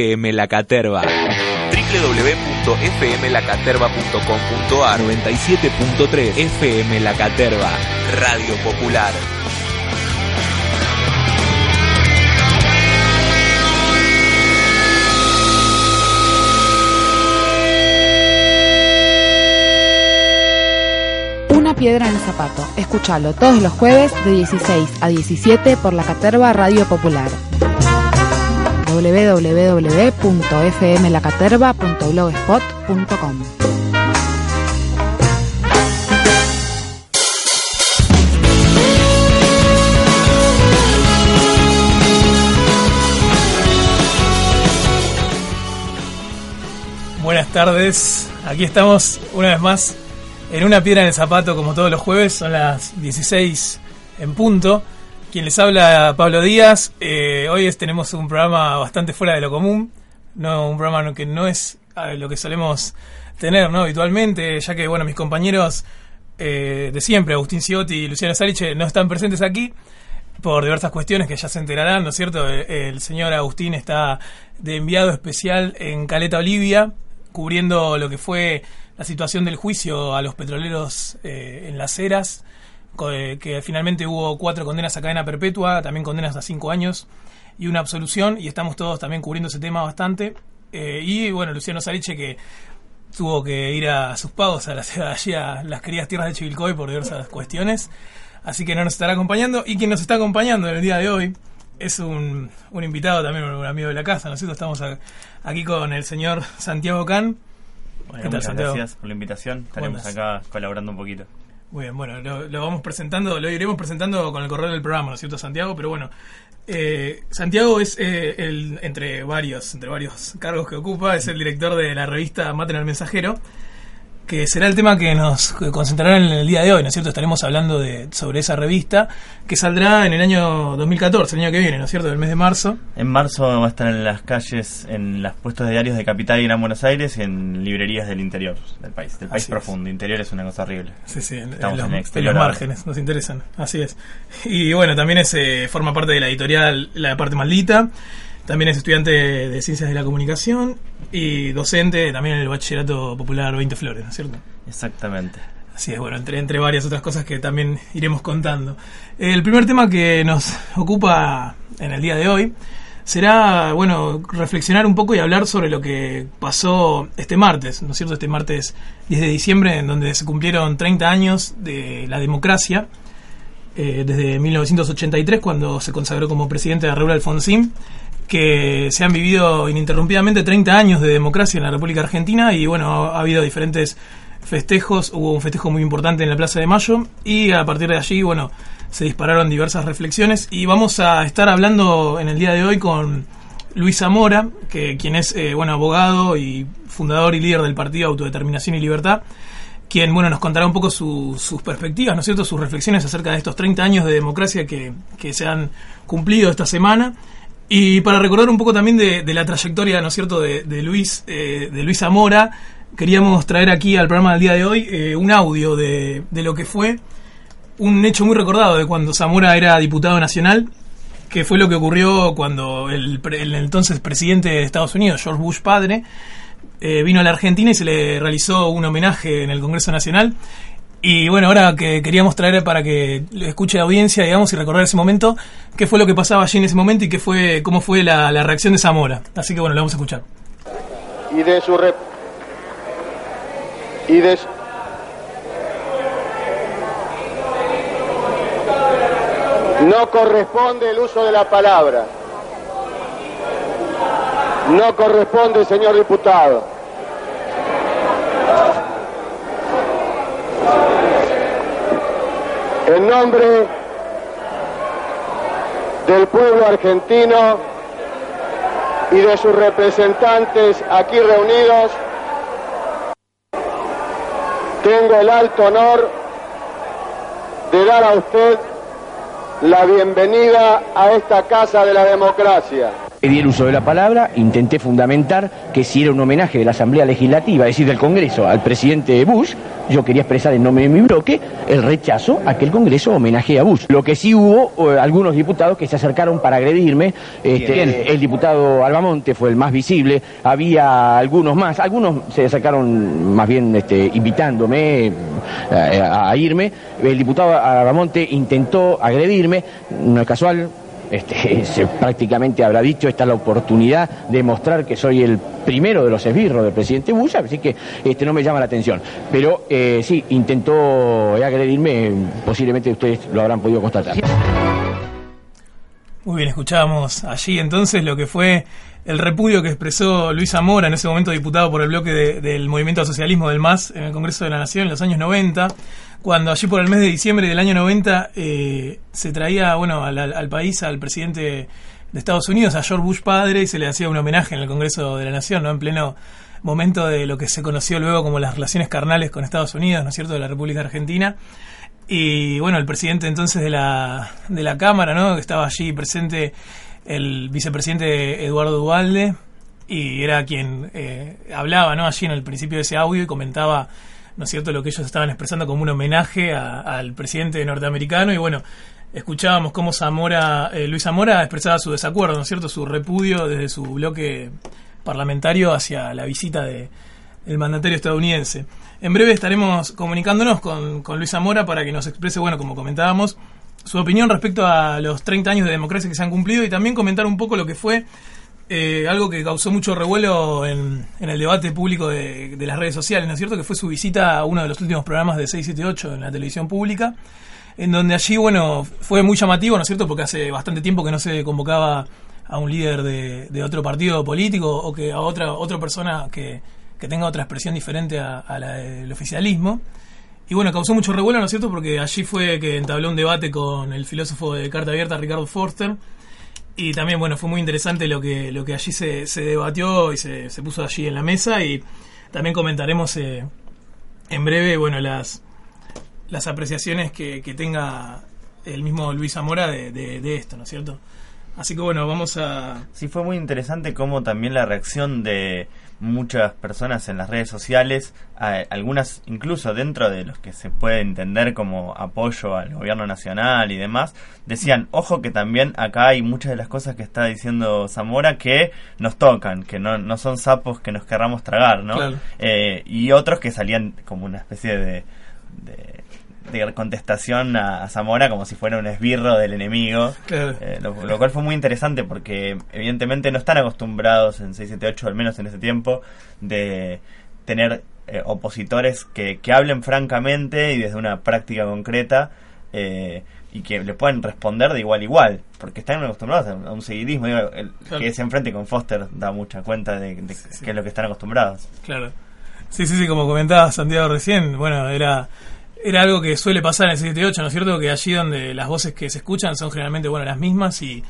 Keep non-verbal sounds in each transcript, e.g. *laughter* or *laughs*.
FM La Caterva. www.fmlacaterva.com.ar 97.3 FM La Caterva Radio Popular. Una piedra en el zapato. Escúchalo todos los jueves de 16 a 17 por la Caterva Radio Popular www.fmlacaterva.blogspot.com Buenas tardes, aquí estamos una vez más en una piedra en el zapato como todos los jueves, son las 16 en punto. Quien les habla, Pablo Díaz. Eh, hoy tenemos un programa bastante fuera de lo común, no un programa que no es lo que solemos tener ¿no? habitualmente, ya que bueno mis compañeros eh, de siempre, Agustín Ciotti y Luciano Saliche, no están presentes aquí por diversas cuestiones que ya se enterarán, ¿no es cierto? Eh, el, señor Agustín está de enviado especial en Caleta, Olivia, cubriendo lo que fue la situación del juicio a los petroleros en las eras que finalmente hubo cuatro condenas a cadena perpetua, también condenas a cinco años y una absolución, y estamos todos también cubriendo ese tema bastante. Eh, y bueno, Luciano Sariche que tuvo que ir a sus pagos a, la, *laughs* allí a las queridas tierras de Chivilcoy por diversas cuestiones, así que no nos estará acompañando. Y quien nos está acompañando en el día de hoy es un, un invitado también, un amigo de la casa, ¿no es cierto? Estamos aquí con el señor Santiago Can. ¿Qué tal, Santiago? gracias por la invitación. Estaremos acá colaborando un poquito. Muy bien, bueno, lo, vamos presentando, lo iremos presentando con el correo del programa, ¿no es cierto, Santiago? Pero bueno, eh, Santiago es eh, el, entre varios, entre varios cargos que ocupa, es el director de la revista Maten al Mensajero que será el tema que nos concentrará en el día de hoy, ¿no es cierto? Estaremos hablando de, sobre esa revista que saldrá en el año 2014, el año que viene, ¿no es cierto? El mes de marzo. En marzo va a estar en las calles, en los puestos de diarios de Capital y Gran Buenos Aires y en librerías del interior del país, del país profundo. Interior es una cosa horrible. Sí, sí, en, Estamos en, los, los márgenes, nos interesan, así es. Y bueno, también es, eh, forma parte de la editorial La Parte Maldita. También es estudiante de Ciencias de la Comunicación y docente también en el Bachillerato Popular 20 Flores, ¿no es cierto? Exactamente. Así es, bueno, entre, entre varias otras cosas que también iremos contando. El primer tema que nos ocupa en el día de hoy será, bueno, reflexionar un poco y hablar sobre lo que pasó este martes, ¿no es cierto? Este martes 10 de diciembre, en donde se cumplieron 30 años de la democracia, eh, desde 1983, cuando se consagró como presidente de Raúl Alfonsín, que se han vivido ininterrumpidamente 30 años de democracia en la República Argentina y bueno, ha, habido diferentes festejos, hubo un festejo muy importante en la Plaza de Mayo y a partir de allí, bueno, se dispararon diversas reflexiones. Y vamos a estar hablando en el día de hoy con Luis Zamora, que quien es eh, bueno abogado y fundador y líder del partido Autodeterminación y Libertad, quien bueno nos contará un poco sus perspectivas, ¿no es cierto?, sus reflexiones acerca de estos 30 años de democracia que, que se han cumplido esta semana y para recordar un poco también de, la trayectoria, ¿no es cierto?, de, Luis, eh, de Luis Zamora, queríamos traer aquí al programa del día de hoy eh, un audio de, lo que fue un hecho muy recordado de cuando Zamora era diputado nacional, que fue lo que ocurrió cuando el, entonces presidente de Estados Unidos, George Bush padre, eh, vino a la Argentina y se le realizó un homenaje en el Congreso Nacional y bueno, ahora que queríamos traer para que escuche la audiencia, digamos, y recordar ese momento, qué fue lo que pasaba allí en ese momento y qué fue, cómo fue la, reacción de Zamora. Así que bueno, lo vamos a escuchar. Y de su y de No corresponde el uso de la palabra. No corresponde, señor diputado. En nombre del pueblo argentino y de sus representantes aquí reunidos, tengo el alto honor de dar a usted la bienvenida a esta Casa de la Democracia. Pedí el uso de la palabra, intenté fundamentar que si era un homenaje de la Asamblea Legislativa, es decir, del Congreso, al presidente Bush, yo quería expresar en nombre de mi bloque el rechazo a que el Congreso homenaje a Bush. Lo que sí hubo eh, algunos diputados que se acercaron para agredirme, este, el diputado Albamonte fue el más visible, había algunos más, algunos se acercaron más bien este, invitándome eh, a, a irme, el diputado Albamonte intentó agredirme, no es casual, este, *laughs* se prácticamente habrá dicho, esta es la oportunidad de mostrar que soy el primero de los esbirros del presidente Bush, así que este, no me llama la atención. Pero eh, sí, intentó agredirme, posiblemente ustedes lo habrán podido constatar. Muy bien, escuchábamos allí entonces lo que fue el repudio que expresó Luis Zamora, en ese momento diputado por el bloque de, del Movimiento Socialismo del MAS en el Congreso de la Nación en los años 90, cuando allí por el mes de diciembre del año 90 eh, se traía bueno al, al, país al presidente de Estados Unidos, a George Bush padre, y se le hacía un homenaje en el Congreso de la Nación, ¿no? en pleno momento de lo que se conoció luego como las relaciones carnales con Estados Unidos, ¿no es cierto?, de la República Argentina. Y bueno, el presidente entonces de la, de la Cámara, ¿no? que estaba allí presente, el vicepresidente Eduardo Dualde, y era quien eh, hablaba ¿no? allí en el principio de ese audio y comentaba ¿no es cierto?, lo que ellos estaban expresando como un homenaje al presidente norteamericano. Y bueno, escuchábamos cómo Zamora, eh, Luis Zamora expresaba su desacuerdo, ¿no es cierto?, su repudio desde su bloque parlamentario hacia la visita de, del mandatario estadounidense. En breve estaremos comunicándonos con, con Luis Zamora para que nos exprese, bueno, como comentábamos, su opinión respecto a los 30 años de democracia que se han cumplido y también comentar un poco lo que fue eh, algo que causó mucho revuelo en, el debate público de, las redes sociales, ¿no es cierto? Que fue su visita a uno de los últimos programas de 678 en la televisión pública, en donde allí, bueno, fue muy llamativo, ¿no es cierto? Porque hace bastante tiempo que no se convocaba a un líder de, otro partido político o que a otra, otra persona que, tenga otra expresión diferente a, la del oficialismo. Y bueno, causó mucho revuelo, ¿no es cierto? Porque allí fue que entabló un debate con el filósofo de carta abierta, Ricardo Forster, y también, bueno, fue muy interesante lo que, lo que allí se, se debatió y se, se puso allí en la mesa y también comentaremos eh, en breve, bueno, las, las apreciaciones que, que tenga el mismo Luis Zamora de, de, de esto, ¿no es cierto? Así que bueno, vamos a... Sí, fue muy interesante cómo también la reacción de muchas personas en las redes sociales, algunas incluso dentro de los que se puede entender como apoyo al gobierno nacional y demás, decían, ojo que también acá hay muchas de las cosas que está diciendo Zamora que nos tocan, que no, no son sapos que nos querramos tragar, ¿no? Eh, y otros que salían como una especie de de contestación a, Zamora como si fuera un esbirro del enemigo. Eh, lo, cual fue muy interesante porque evidentemente no están acostumbrados en 678, al menos en ese tiempo, de tener eh, opositores que, que hablen francamente y desde una práctica concreta. Eh, y que le puedan responder de igual a igual, porque están acostumbrados a un seguidismo. el, Que se enfrente con Foster da mucha cuenta de, de qué es lo que están acostumbrados. Claro. Sí, sí, sí, como comentaba Santiago recién, bueno, era era algo que suele pasar en el 78, ¿no es cierto? Que allí donde las voces que se escuchan son generalmente, bueno, las mismas y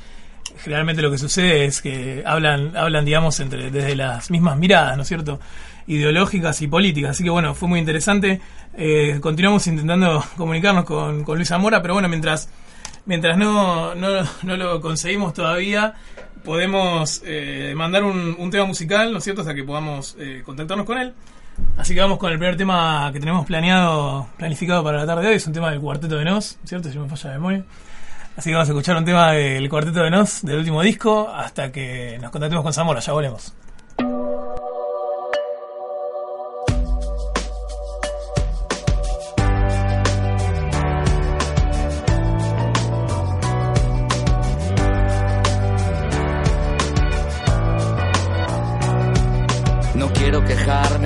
generalmente lo que sucede es que hablan, hablan digamos, entre, desde las mismas miradas, ¿no es cierto? Ideológicas y políticas. Así que bueno, fue muy interesante. Eh, continuamos intentando *laughs* comunicarnos con, con Luis Zamora, pero bueno, mientras, mientras no, no, no lo conseguimos todavía, podemos eh, mandar un, un, tema musical, ¿no es cierto? Hasta que podamos eh, contactarnos con él. Así que vamos con el primer tema que tenemos planeado, planificado para la tarde de hoy. Es un tema del Cuarteto de Nos, ¿cierto? Si me falla la memoria. Así que vamos a escuchar un tema del Cuarteto de Nos, del último disco, hasta que nos contactemos con Zamora. Ya volvemos.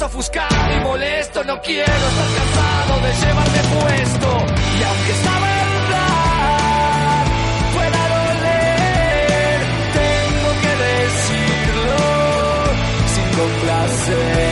ofuscado y molesto. No quiero estar cansado de llevarme puesto. Y aunque esta verdad pueda doler, tengo que decirlo sin complacer.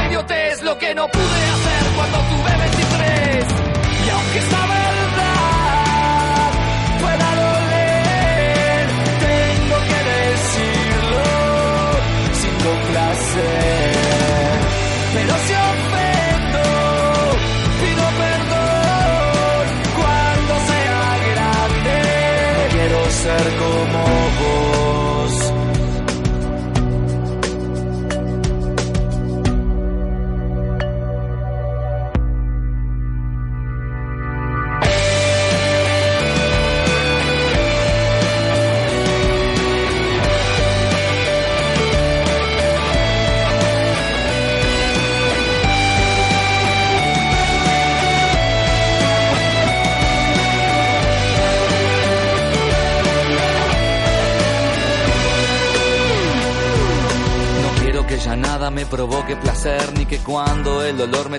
idiotez lo que no pude hacer cuando tuve 23.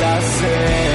sin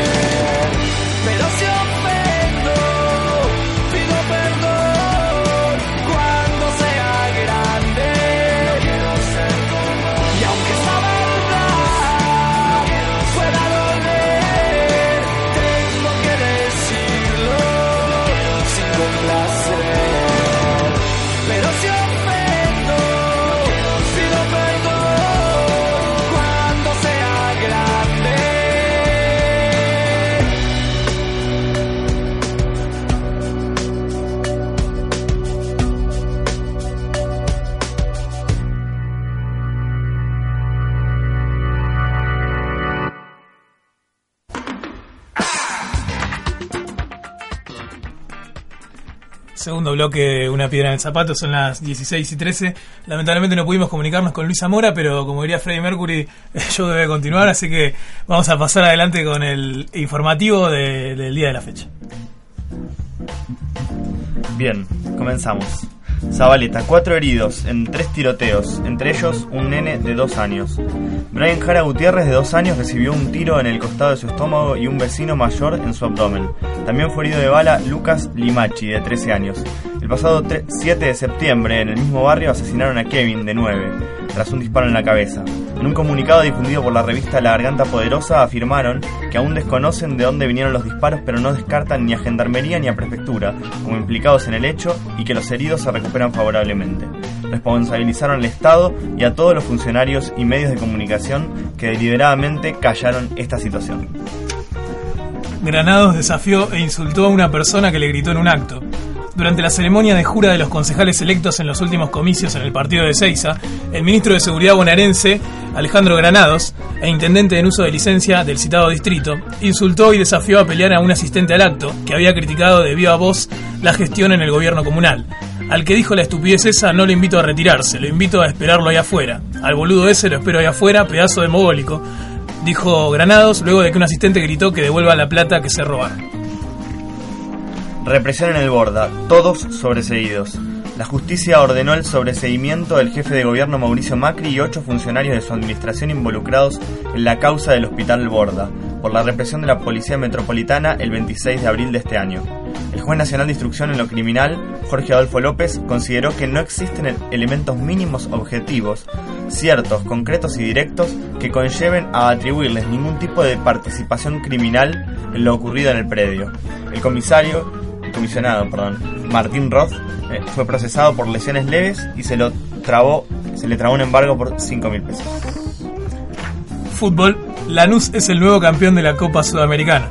Segundo bloque, una piedra en el zapato, son las 16 y 13. Lamentablemente no pudimos comunicarnos con Luisa Mora, pero como diría Freddie Mercury, *laughs* show debe continuar, así que vamos a pasar adelante con el informativo de- del día de la fecha. Bien, comenzamos. Zabaleta, cuatro heridos en tres tiroteos, entre ellos un nene de dos años. Brian Jara Gutiérrez, de dos años, recibió un tiro en el costado de su estómago y un vecino mayor en su abdomen. También fue herido de bala Lucas Limachi, de 13 años. El pasado tre- 7 de septiembre, en el mismo barrio, asesinaron a Kevin, de 9, tras un disparo en la cabeza. En un comunicado difundido por la revista La Garganta Poderosa afirmaron que aún desconocen de dónde vinieron los disparos, pero no descartan ni a Gendarmería ni a Prefectura como implicados en el hecho y que los heridos se recuperan favorablemente. Responsabilizaron al Estado y a todos los funcionarios y medios de comunicación que deliberadamente callaron esta situación. Granados desafió e insultó a una persona que le gritó en un acto. Durante la ceremonia de jura de los concejales electos en los últimos comicios en el partido de Ceiza, el ministro de Seguridad bonaerense, Alejandro Granados, e intendente en uso de licencia del citado distrito, insultó y desafió a pelear a un asistente al acto que había criticado de viva voz la gestión en el gobierno comunal. Al que dijo la estupidez esa no lo invito a retirarse, lo invito a esperarlo ahí afuera. Al boludo ese lo espero ahí afuera, pedazo de mogólico, dijo Granados luego de que un asistente gritó que devuelva la plata que se robaron. Represión en el Borda, todos sobreseídos. La justicia ordenó el sobreseimiento del jefe de gobierno Mauricio Macri y ocho funcionarios de su administración involucrados en la causa del Hospital Borda, por la represión de la Policía Metropolitana el 26 de abril de este año. El juez nacional de instrucción en lo criminal, Jorge Adolfo López, consideró que no existen el- elementos mínimos objetivos, ciertos, concretos y directos que conlleven a atribuirles ningún tipo de participación criminal en lo ocurrido en el predio. El comisario comisionado, perdón, Martín Roth, eh, fue procesado por lesiones leves y se lo trabó, se le trabó un embargo por 5 mil pesos. Fútbol, Lanús es el nuevo campeón de la Copa Sudamericana.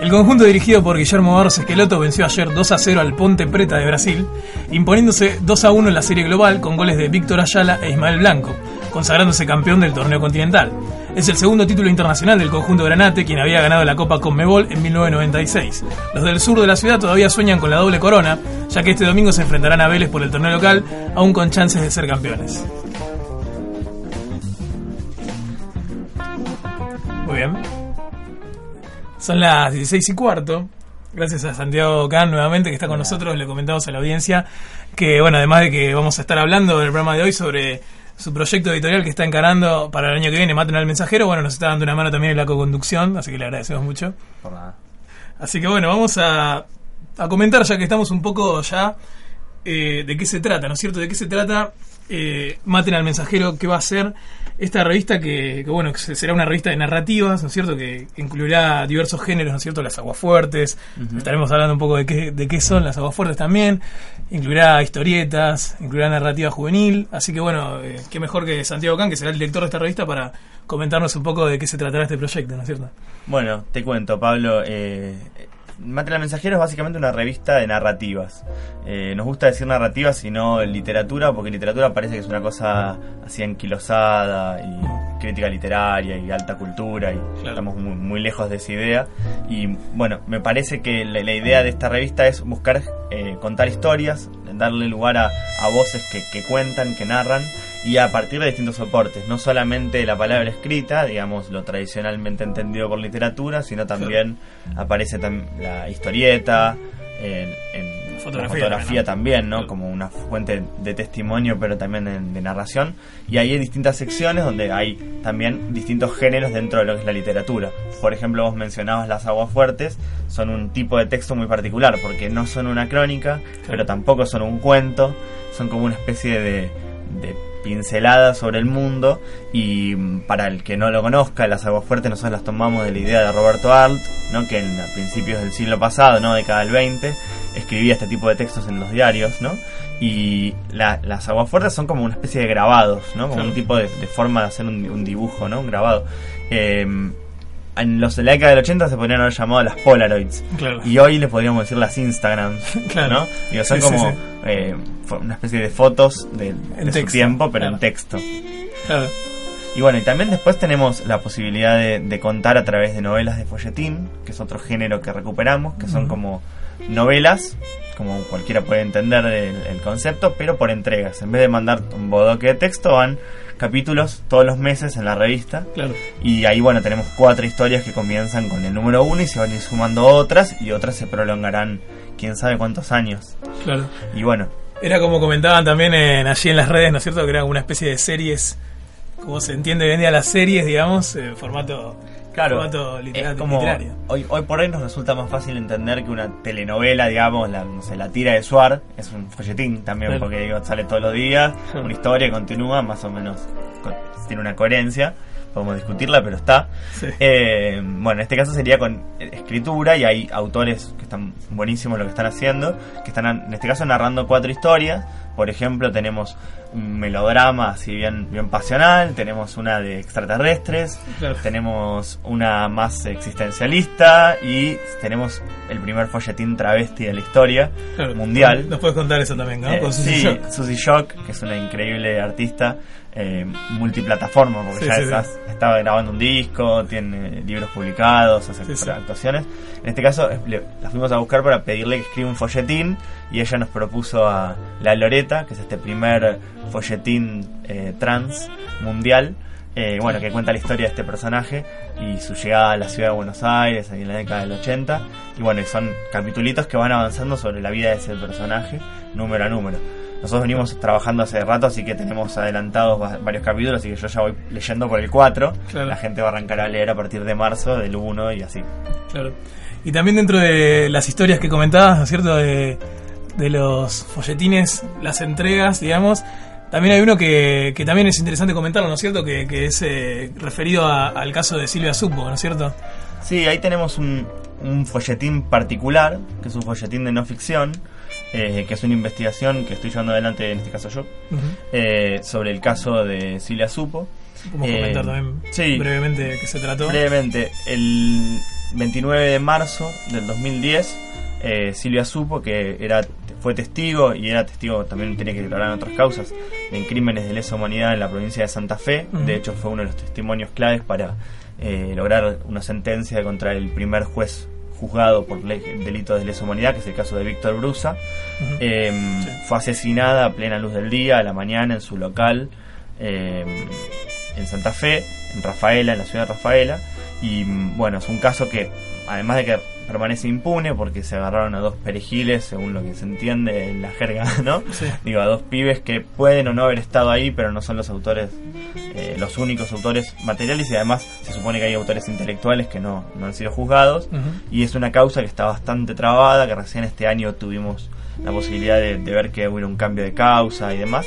El conjunto dirigido por Guillermo Barros Esqueloto venció ayer 2 a 0 al Ponte Preta de Brasil, imponiéndose 2 a 1 en la serie global con goles de Víctor Ayala e Ismael Blanco, consagrándose campeón del torneo continental. Es el segundo título internacional del conjunto granate, quien había ganado la Copa Conmebol en 1996. Los del sur de la ciudad todavía sueñan con la doble corona, ya que este domingo se enfrentarán a Vélez por el torneo local, aún con chances de ser campeones. Muy bien. Son las 16 y cuarto. Gracias a Santiago Can nuevamente que está con nosotros. Le comentamos a la audiencia que, bueno, además de que vamos a estar hablando del programa de hoy sobre su proyecto editorial que está encarando para el año que viene, Maten al Mensajero, bueno, nos está dando una mano también en la co-conducción, así que le agradecemos mucho. Por nada. Así que bueno, vamos a, a comentar ya que estamos un poco ya eh, de qué se trata, ¿no es cierto? De qué se trata eh, Maten al Mensajero, qué va a ser esta revista que, que, bueno, que será una revista de narrativas, ¿no es cierto? Que incluirá diversos géneros, ¿no es cierto? Las aguafuertes, estaremos hablando un poco de qué, de qué son las aguafuertes también, incluirá historietas, incluirá narrativa juvenil, así que bueno, eh, qué mejor que Santiago Can, que será el director de esta revista, para comentarnos un poco de qué se tratará este proyecto, ¿no es cierto? Bueno, te cuento, Pablo. Eh, Mate al Mensajero es básicamente una revista de narrativas. Eh, nos gusta decir narrativas y no literatura, porque literatura parece que es una cosa así anquilosada y crítica literaria y alta cultura y Claro. estamos muy, muy lejos de esa idea. Y bueno, me parece que la, la idea de esta revista es buscar eh, contar historias, darle lugar a, a voces que, que cuentan, que narran y a partir de distintos soportes, no solamente la palabra escrita, digamos lo tradicionalmente entendido por literatura, sino también aparece tam- la historieta, en, en Fotografía la fotografía ¿no? también, ¿no? Claro. Como una fuente de testimonio, pero también de, de narración. Y ahí hay distintas secciones donde hay también distintos géneros dentro de lo que es la literatura. Por ejemplo, vos mencionabas las aguas fuertes, son un tipo de texto muy particular, porque no son una crónica, pero tampoco son un cuento, son como una especie de, de pincelada sobre el mundo y mm, para el que no lo conozca, las aguas fuertes nosotros las tomamos de la idea de Roberto Arlt, ¿no? que en, a principios del siglo pasado, no década del 20, escribía este tipo de textos en los diarios, ¿no? Y la- las aguas fuertes son como una especie de grabados, ¿no? Como un tipo de, de forma de hacer un, un dibujo, ¿no? Un grabado. Eh, en los de la década del 80 se podrían haber llamado las Polaroids. Claro. Y hoy les podríamos decir las Instagrams, *laughs* Claro. ¿no? Digo, son Sí, como sí. eh, una especie de fotos de, su tiempo, pero claro. en texto. Claro. Y bueno, y también después tenemos la posibilidad de, de contar a través de novelas de folletín, que es otro género que recuperamos, que son como novelas, como cualquiera puede entender el, el concepto, pero por entregas. En vez de mandar un bodoque de texto, van capítulos todos los meses en la revista. Claro. Y ahí, bueno, tenemos cuatro historias que comienzan con el número uno y se van a ir sumando otras, y otras se prolongarán quién sabe cuántos años. Claro. Y bueno, Era como comentaban también en, allí en las redes, ¿no es cierto? Que era una especie de series, como se entiende hoy en día las series, digamos, en formato, Claro, formato litera- es como literario. hoy, hoy por hoy nos resulta más fácil entender que una telenovela, digamos, la, no sé, la tira de Suar, es un folletín también, Claro. porque digo, sale todos los días, una historia continúa, más o menos con- tiene una coherencia, podemos discutirla, pero está. Sí. Eh, bueno, en este caso sería con escritura y hay autores que están buenísimos lo que están haciendo, que están en este caso narrando cuatro historias. Por ejemplo, tenemos un melodrama así bien, bien pasional, tenemos una de extraterrestres, Claro. tenemos una más existencialista y tenemos el primer folletín travesti de la historia Claro. mundial. Nos puedes contar eso también, ¿no? Eh, Con sí, Shock. Suzy Shock, que es una increíble artista eh, multiplataforma, porque Sí, ya sí, está, sí. estaba grabando un disco, tiene libros publicados, hace actuaciones. En este caso, le- la fuimos a buscar para pedirle que escriba un folletín y ella nos propuso a La Loreta, que es este primer folletín eh, trans mundial. eh, bueno, que cuenta la historia de este personaje y su llegada a la ciudad de Buenos Aires ahí en la década del 80. Y bueno, y son capitulitos que van avanzando sobre la vida de ese personaje, número a número. Nosotros venimos trabajando hace rato, así que tenemos adelantados va- varios capítulos, así que yo ya voy leyendo por el 4. Claro. La gente va a arrancar a leer a partir de marzo, del 1 y así. Claro. Y también dentro de las historias que comentabas, ¿no es cierto? De, de los folletines, las entregas, digamos. También hay uno que, que también es interesante comentarlo, ¿no es cierto? Que, que es eh, referido a- al caso de Silvia Supo, ¿no es cierto? Sí, ahí tenemos un, un folletín particular, que es un folletín de no ficción, eh, que es una investigación que estoy llevando adelante, en este caso yo, eh, sobre el caso de Cilia Supo. Podemos Eh, comentar también sí. brevemente de qué se trató. Brevemente, el 29 de marzo del 2010, eh, Silvia supo que era fue testigo y era testigo, también tenía que declarar en otras causas, de crímenes de lesa humanidad en la provincia de Santa Fe. De hecho, fue uno de los testimonios claves para eh, lograr una sentencia contra el primer juez juzgado por delitos de lesa humanidad, que es el caso de Víctor Brusa. Eh, Sí. Fue asesinada a plena luz del día, a la mañana, en su local, eh, en Santa Fe, en Rafaela, en la ciudad de Rafaela. Y mm, bueno, es un caso que, además de que permanece impune, porque se agarraron a dos perejiles, según lo que se entiende en la jerga, *laughs* ¿no? Sí. Digo, a dos pibes que pueden o no haber estado ahí, pero no son los autores, eh, los únicos autores materiales, y además se supone que hay autores intelectuales que no, no han sido juzgados. Y es una causa que está bastante trabada, que recién este año tuvimos la posibilidad de, de ver que hubo un cambio de causa y demás,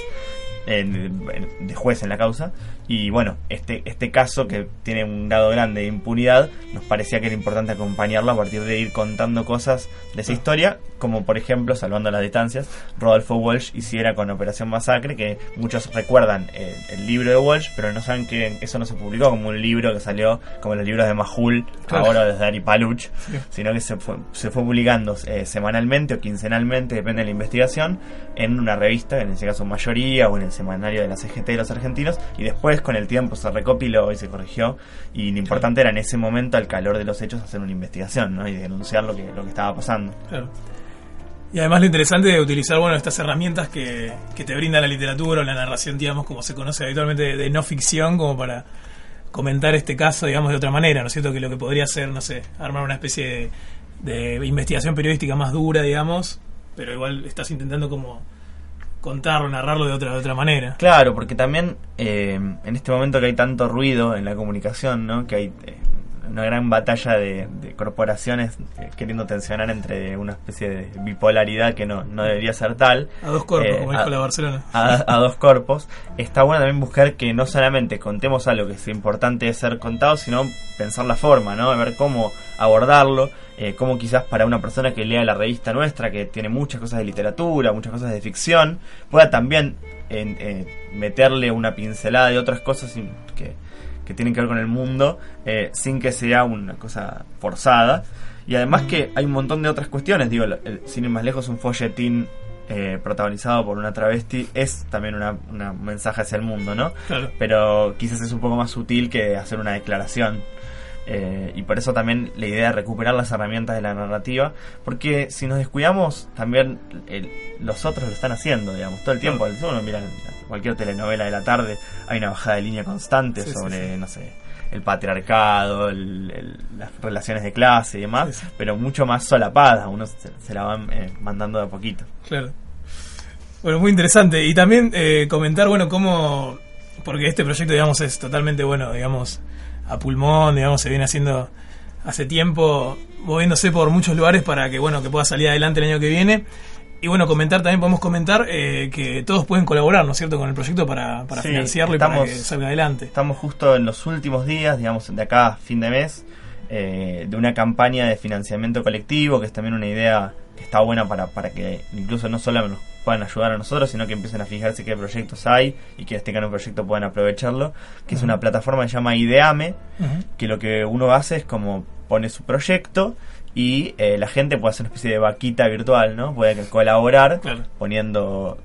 eh, de, de juez en la causa. Y bueno, este, este caso que tiene un grado grande de impunidad, nos parecía que era importante acompañarlo a partir de ir contando cosas de esa historia, como por ejemplo, salvando las distancias, Rodolfo Walsh hiciera con Operación Masacre, que muchos recuerdan eh, el libro de Walsh, pero no saben que eso no se publicó como un libro que salió como los libros de Majul, Claro. ahora desde Ari Paluch, Sí. sino que se fue, se fue publicando eh, semanalmente o quincenalmente, depende de la investigación, en una revista, en este caso Mayoría, o en el semanario de la CGT de los argentinos, y después con el tiempo se recopiló y se corrigió, y lo importante era en ese momento, al calor de los hechos, hacer una investigación ¿no? y denunciar lo que, lo que estaba pasando. Claro. Y además lo interesante de utilizar bueno estas herramientas que, que te brinda la literatura o la narración, digamos, como se conoce habitualmente de, no ficción, como para comentar este caso, digamos, de otra manera, ¿no es cierto? Que lo que podría ser, no sé, armar una especie de, de investigación periodística más dura, digamos, pero igual estás intentando como contarlo, narrarlo de otra, de otra manera. Claro, porque también eh, en este momento que hay tanto ruido en la comunicación, ¿no? que hay eh, una gran batalla de, de corporaciones eh, queriendo tensionar entre una especie de bipolaridad que no, no debería ser tal. A dos cuerpos, Eh, como a- dijo la Barcelona. a, a dos cuerpos, está bueno también buscar que no solamente contemos algo que es importante de ser contado, sino pensar la forma, ¿no? Ver cómo abordarlo, eh, cómo quizás para una persona que lea la revista nuestra, que tiene muchas cosas de literatura, muchas cosas de ficción, pueda también en- eh, meterle una pincelada de otras cosas sin- que, que tienen que ver con el mundo, eh, sin que sea una cosa forzada. Y además que hay un montón de otras cuestiones, digo, el, sin ir más lejos, un folletín eh, protagonizado por una travesti es también una, una mensaje hacia el mundo, ¿no? Claro. Pero quizás es un poco más sutil que hacer una declaración. Eh, y por eso también la idea de recuperar las herramientas de la narrativa, porque si nos descuidamos, también el- los otros lo están haciendo, digamos, todo el tiempo. Si uno mira cualquier telenovela de la tarde, hay una bajada de línea constante Sí, sobre, sí. no sé, el patriarcado, el- el- las relaciones de clase y demás, pero mucho más solapada, uno se, se la van eh, mandando de a poquito. Claro. Bueno, muy interesante. Y también eh, comentar, bueno, cómo. Porque este proyecto, digamos, es totalmente, bueno, digamos, a pulmón, digamos, se viene haciendo hace tiempo, moviéndose por muchos lugares para que, bueno, que pueda salir adelante el año que viene. Y bueno, comentar también, podemos comentar eh, que todos pueden colaborar, ¿no es cierto?, con el proyecto para, para Sí, financiarlo y para que salga adelante. Estamos justo en los últimos días, digamos, de acá a fin de mes, eh, de una campaña de financiamiento colectivo, que es también una idea que está buena para, para que incluso no solo puedan ayudar a nosotros, sino que empiecen a fijarse qué proyectos hay y que tengan un proyecto puedan aprovecharlo, que es una plataforma que se llama Ideame, que lo que uno hace es como pone su proyecto y eh, la gente puede hacer una especie de vaquita virtual, ¿no? Puede colaborar Claro. poniendo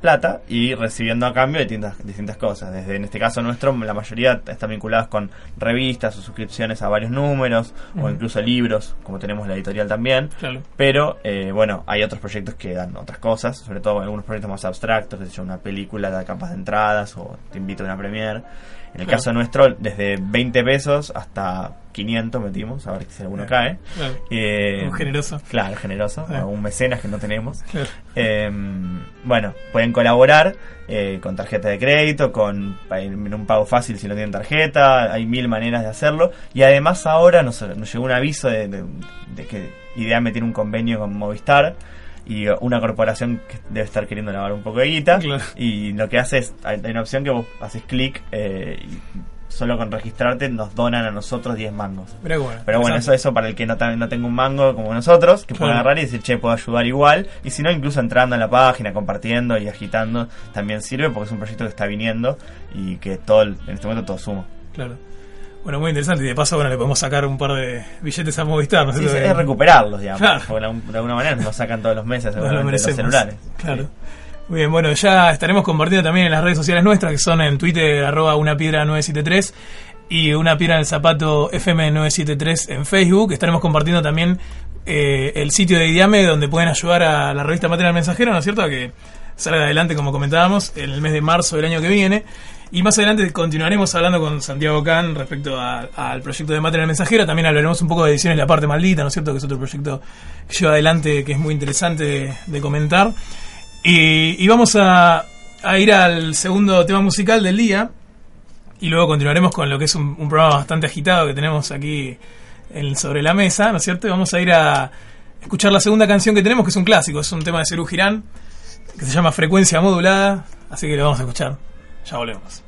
plata y recibiendo a cambio distintas, distintas cosas. Desde en este caso nuestro, la mayoría están vinculadas con revistas o suscripciones a varios números o incluso libros, como tenemos la editorial también. Claro. Pero eh, bueno, hay otros proyectos que dan otras cosas, sobre todo algunos proyectos más abstractos, que una película da capas de entradas o te invito a una premiere. En el Claro. caso nuestro, desde 20 pesos hasta 500 metimos, a ver si alguno cae. Claro. Eh, Un generoso. Claro, generoso, Ah. un mecenas que no tenemos. Claro. Eh, bueno, pueden colaborar eh, con tarjeta de crédito, con en un pago fácil si no tienen tarjeta, hay mil maneras de hacerlo. Y además ahora nos, nos llegó un aviso de, de- de que Ideame tiene un convenio con Movistar y una corporación que debe estar queriendo lavar un poco de guita. Claro. Y lo que hace es, hay una opción que vos haces clic eh, y solo con registrarte nos donan a nosotros 10 mangos. Pero bueno, Pero bueno, eso, eso para el que no, no tenga un mango como nosotros, que pueda Claro. agarrar y decir, che, puedo ayudar igual. Y si no, incluso entrando en la página, compartiendo y agitando, también sirve porque es un proyecto que está viniendo y que todo en este momento todo suma. Claro. Bueno, muy interesante. Y de paso, bueno, le podemos sacar un par de billetes a Movistar, ¿no es Sí, cierto? es recuperarlos, digamos. Claro. Porque de alguna manera nos sacan todos los meses lo seguramente los celulares. Claro. Sí. Muy bien, bueno, ya estaremos compartiendo también en las redes sociales nuestras, que son en Twitter, arroba una piedra 973 y una piedra en el zapato FM973 en Facebook. Estaremos compartiendo también eh, el sitio de Idiame, donde pueden ayudar a la revista Material Mensajero, ¿no es cierto? A que salga adelante, como comentábamos, en el mes de marzo del año que viene. Y más adelante continuaremos hablando con Santiago Can respecto al proyecto de Material Mensajero. También hablaremos un poco de ediciones La Parte Maldita, ¿no es cierto? Que es otro proyecto que lleva adelante que es muy interesante de, comentar. Y, vamos a, ir al segundo tema musical del día. Y luego continuaremos con lo que es un, un programa bastante agitado que tenemos aquí en- sobre la mesa, ¿no es cierto? Y vamos a ir a escuchar la segunda canción que tenemos, que es un clásico, es un tema de Cerú Girán, que se llama Frecuencia Modulada, así que lo vamos a escuchar. Ya volvemos.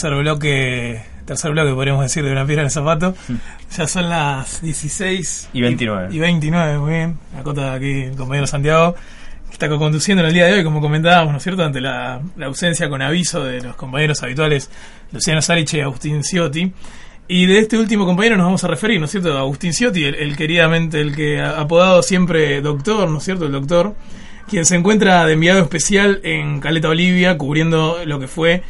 Tercer bloque, tercer bloque podríamos decir de una piedra en el zapato. Ya son las 16 Y 29. Y, 29, muy bien. Acota aquí el compañero Santiago, que está conduciendo en el día de hoy, como comentábamos, ¿no es cierto? Ante la, la ausencia con aviso de los compañeros habituales Luciano Sariche y Agustín Ciotti. Y de este último compañero nos vamos a referir, ¿no es cierto? Agustín Ciotti, el, el queridamente, el que ha apodado siempre doctor, ¿no es cierto? El doctor, quien se encuentra de enviado especial en Caleta Olivia, cubriendo lo que fue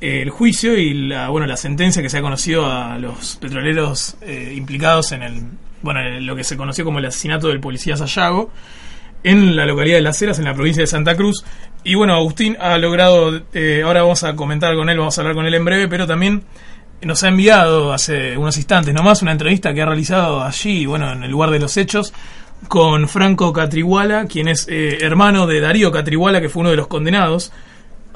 el juicio y la, bueno, la sentencia que se ha conocido a los petroleros eh, implicados en el, bueno, en lo que se conoció como el asesinato del policía Sayago en la localidad de Las Heras, en la provincia de Santa Cruz. Y bueno, Agustín ha logrado, eh, ahora vamos a comentar con él, vamos a hablar con él en breve, pero también nos ha enviado hace unos instantes nomás una entrevista que ha realizado allí, bueno, en el lugar de los hechos, con Franco Catriguala, quien es eh, hermano de Darío Catriguala, que fue uno de los condenados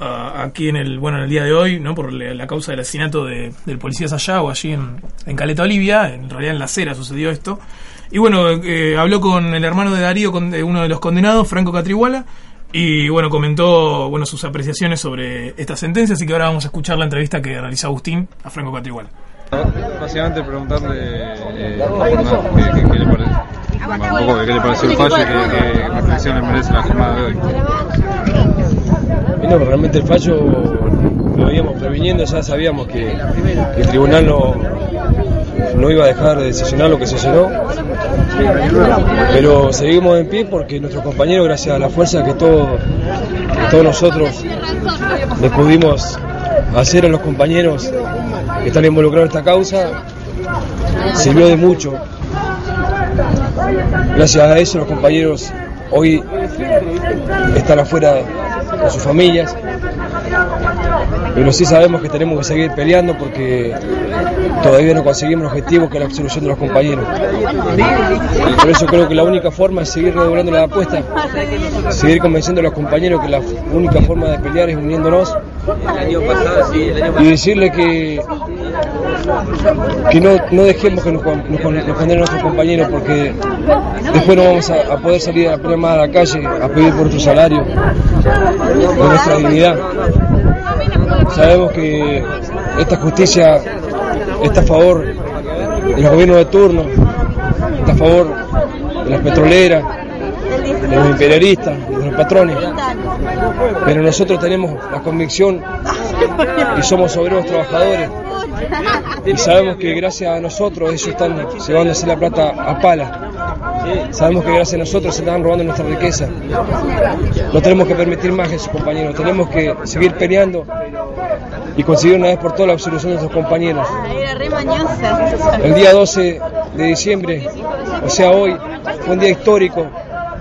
ah, aquí en el, bueno, en el día de hoy, ¿no? Por la, causa del asesinato de- del policía Sayago allí en, en Caleta Olivia, en realidad en La Cera sucedió esto. Y bueno, eh, habló con el hermano de Darío, con, uno de los condenados, Franco Catriguala, y bueno, comentó bueno sus apreciaciones sobre esta sentencia, así que ahora vamos a escuchar la entrevista que realizó Agustín a Franco Catriguala. Básicamente preguntarle eh, nada, qué, qué- le parece, un poco de qué le pareció el fallo y qué reflexiones merece la jornada de hoy. No, realmente el fallo lo veníamos previniendo, ya sabíamos que, el tribunal no, no iba a dejar de decisionar lo que se llenó, pero seguimos en pie porque nuestros compañeros, gracias a la fuerza que, todo, que todos nosotros le pudimos hacer a los compañeros que están involucrados en esta causa, sirvió de mucho. Gracias a eso los compañeros hoy están afuera con sus familias, pero sí sabemos que tenemos que seguir peleando porque todavía no conseguimos el objetivo que es la absolución de los compañeros. Por eso creo que la única forma es seguir redoblando la apuesta, seguir convenciendo a los compañeros que la única forma de pelear es uniéndonos. Y decirle que que no, no dejemos que nos, nos nos condenen nuestros compañeros porque después no vamos a, poder salir a pelear más a la calle a pedir por nuestro salario, por nuestra dignidad. Sabemos que esta justicia está a favor de los gobiernos de turno, está a favor de las petroleras, de los imperialistas, de los patrones. Pero nosotros tenemos la convicción y somos obreros trabajadores sabemos que gracias a nosotros ellos están llevándose la plata a pala. Sabemos que gracias a nosotros se están robando nuestra riqueza. No tenemos que permitir más eso, compañeros. Tenemos que seguir peleando y conseguir una vez por todas la absolución de nuestros compañeros. El día 12 de diciembre, o sea hoy, fue un día histórico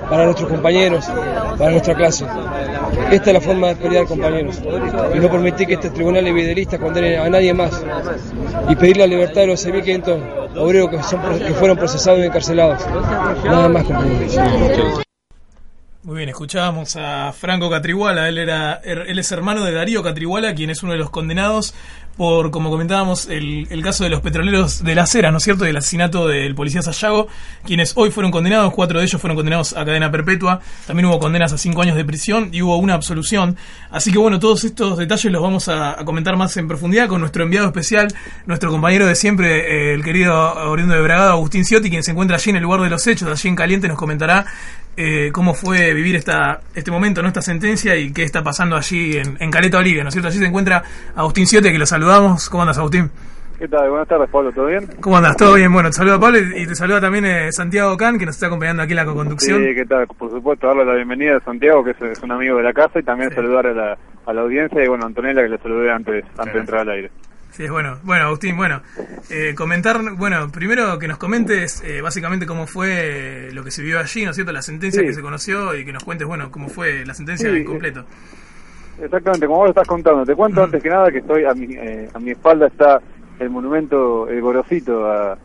para nuestros compañeros, para nuestra clase. Esta es la forma de pelear, compañeros. Y no permitir que este tribunal evidelista condene a nadie más. Y pedir la libertad de los 6.500 obreros que, son, que fueron procesados y encarcelados. Nada más, compañeros. Muy bien, escuchábamos a Franco Catriguala, él era él es hermano de Darío Catriguala, quien es uno de los condenados por, como comentábamos, el, el caso de los petroleros de la Cera, ¿no es cierto?, del asesinato del policía Sayago, quienes hoy fueron condenados, cuatro de ellos fueron condenados a cadena perpetua, también hubo condenas a cinco años de prisión y hubo una absolución. Así que bueno, todos estos detalles los vamos a, a comentar más en profundidad con nuestro enviado especial, nuestro compañero de siempre, eh, el querido oriundo de Bragado, Agustín Ciotti, quien se encuentra allí en el lugar de los hechos, allí en Caliente, nos comentará eh, cómo fue vivir esta, este momento, ¿no? esta sentencia y qué está pasando allí en, en Caleta Olivia, ¿no es cierto? Allí se encuentra Agustín Ciotti, que lo saludamos. ¿Cómo andas, Agustín? ¿Qué tal? Buenas tardes, Pablo. ¿Todo bien? ¿Cómo andas? ¿Todo bien? Bueno, te saluda Pablo y te saluda también eh, Santiago Can, que nos está acompañando aquí en la co-conducción. Sí, ¿qué tal? Por supuesto, darle la bienvenida a Santiago, que es, es un amigo de la casa, y también saludar a la, a la audiencia, y bueno, a Antonella, que le saludé antes, antes de entrar al aire. Sí, es bueno. Bueno, Agustín, bueno, eh, comentar, bueno, primero que nos comentes eh, básicamente cómo fue lo que se vio allí, ¿no es cierto? La sentencia Sí. que se conoció y que nos cuentes, bueno, cómo fue la sentencia Sí, en completo. Exactamente, como vos lo estás contando. Te cuento antes que nada que estoy a mi, eh, a mi espalda está el monumento, el Gorosito, a,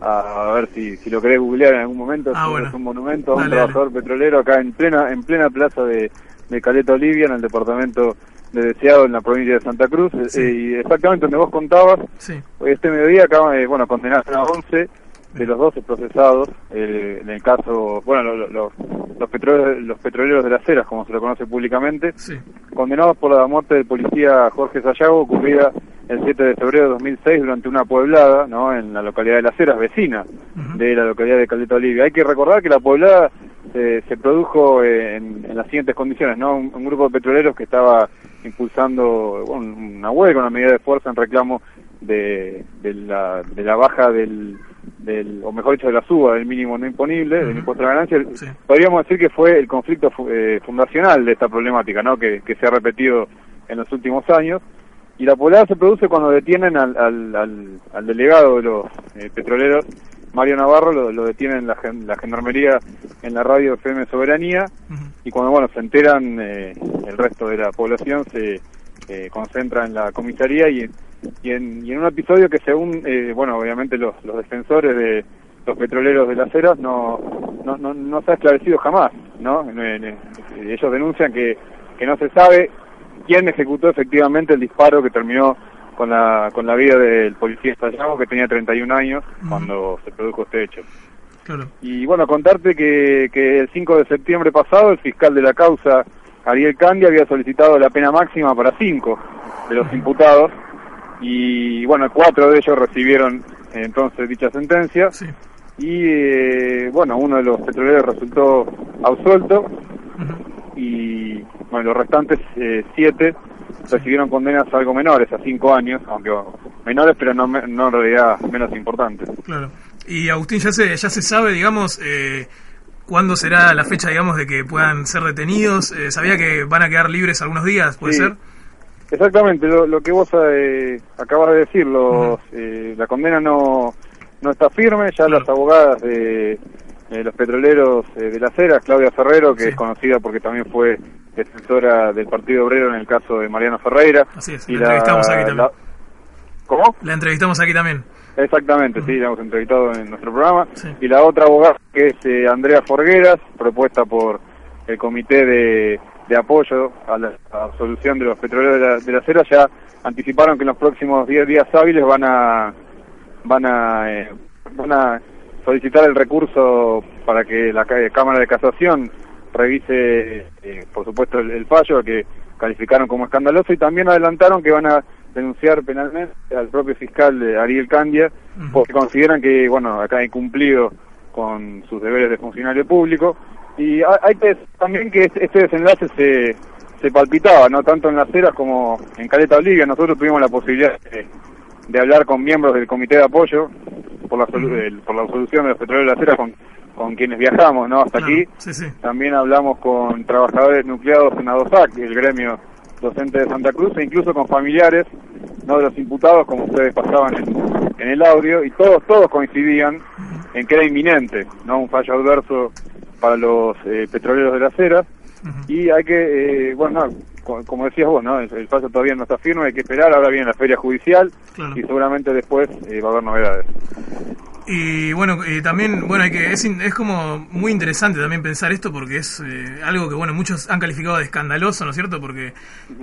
a, ver si, si lo querés googlear en algún momento. Ah, es, bueno. es un monumento a un Dale, trabajador petrolero acá en plena en plena plaza de, de Caleta Olivia, en el departamento de Deseado, en la provincia de Santa Cruz. Sí. Eh, y exactamente donde vos contabas, Sí. Hoy este mediodía acaban de, bueno, condenar a 11 de los 12 procesados eh, en el caso, bueno, lo- lo- los, petroleros, los petroleros de las Heras, como se lo conoce públicamente, Sí. condenados por la muerte del policía Jorge Sayago, ocurrida el 7 de febrero de 2006 durante una pueblada, ¿no?, en la localidad de Las Heras, vecina de la localidad de Caleta Olivia. Hay que recordar que la pueblada eh, se produjo eh, en, en las siguientes condiciones, ¿no? Un, un grupo de petroleros que estaba impulsando bueno, una huelga, una medida de fuerza en reclamo de, de, la, de la baja del, del, o mejor dicho, de la suba del mínimo no imponible, del impuesto a la ganancia, podríamos decir que fue el conflicto eh, fundacional de esta problemática, ¿no? Que, que se ha repetido en los últimos años. Y la poblada se produce cuando detienen al, al, al, al delegado de los eh, petroleros, Mario Navarro, lo, lo detienen la, gen- la gendarmería en la radio FM Soberanía, y cuando bueno se enteran eh, el resto de la población se eh, concentra en la comisaría y, y, en, y en un episodio que según eh, bueno obviamente los, los defensores de los petroleros de las eras no no, no, no se ha esclarecido jamás no ellos denuncian que, que no se sabe quién ejecutó efectivamente el disparo que terminó con la con la vida del policía Sayago que tenía 31 años cuando se produjo este hecho. Claro. y bueno, contarte que, que el 5 de septiembre pasado el fiscal de la causa, Ariel Candia, había solicitado la pena máxima para cinco de los imputados. Y bueno, cuatro de ellos recibieron eh, entonces dicha sentencia. Y eh, bueno, uno de los petroleros resultó absuelto. Y bueno, los restantes eh, siete recibieron condenas algo menores, a cinco años, aunque menores pero no, no en realidad menos importantes. Claro. Y Agustín, ya se, ya se sabe, digamos, eh, cuándo será la fecha, digamos, de que puedan ser detenidos. Eh, ¿Sabía que van a quedar libres algunos días? ¿Puede Sí. ser? Exactamente, lo, lo que vos eh, acabas de decir, los, eh, la condena no, no está firme, ya las abogadas de, de los petroleros eh, de las Heras, Claudia Ferrero, que es conocida porque también fue defensora del Partido Obrero en el caso de Mariano Ferreira. Así es, y la entrevistamos aquí también. la- ¿Cómo? La entrevistamos aquí también. Exactamente, sí, la hemos entrevistado en nuestro programa. Y la otra abogada que es eh, Andrea Forgueras, propuesta por el Comité de, de Apoyo a la Absolución de los Petroleros de la, de la Cera, ya anticiparon que en los próximos 10 días hábiles van a van a eh, van a solicitar el recurso para que la Cámara de Casación revise, eh, por supuesto, el, el fallo que calificaron como escandaloso y también adelantaron que van a denunciar penalmente al propio fiscal de Ariel Candia porque consideran que, bueno, acá ha incumplido con sus deberes de funcionario público. Y ha- hay que decir también que este desenlace se, se palpitaba, no tanto en las ceras como en Caleta Olivia. Nosotros tuvimos la posibilidad de, de hablar con miembros del comité de apoyo por la, del- por la solución de los petroleros de la cera con, con quienes viajamos ¿no? hasta aquí. Sí, sí. También hablamos con trabajadores nucleados en ADOSAC, el gremio docente de Santa Cruz, e incluso con familiares no de los imputados, como ustedes pasaban en, en el audio, y todos todos coincidían en que era inminente no un fallo adverso para los eh, petroleros de la Y hay que, eh, bueno, no, co- como decías vos, ¿no? el, el fallo todavía no está firme, hay que esperar, ahora viene la feria judicial Claro. y seguramente después eh, va a haber novedades. Y bueno, eh, también, bueno, hay que, es, es como muy interesante también pensar esto porque es eh, algo que, bueno, muchos han calificado de escandaloso, ¿no es cierto? Porque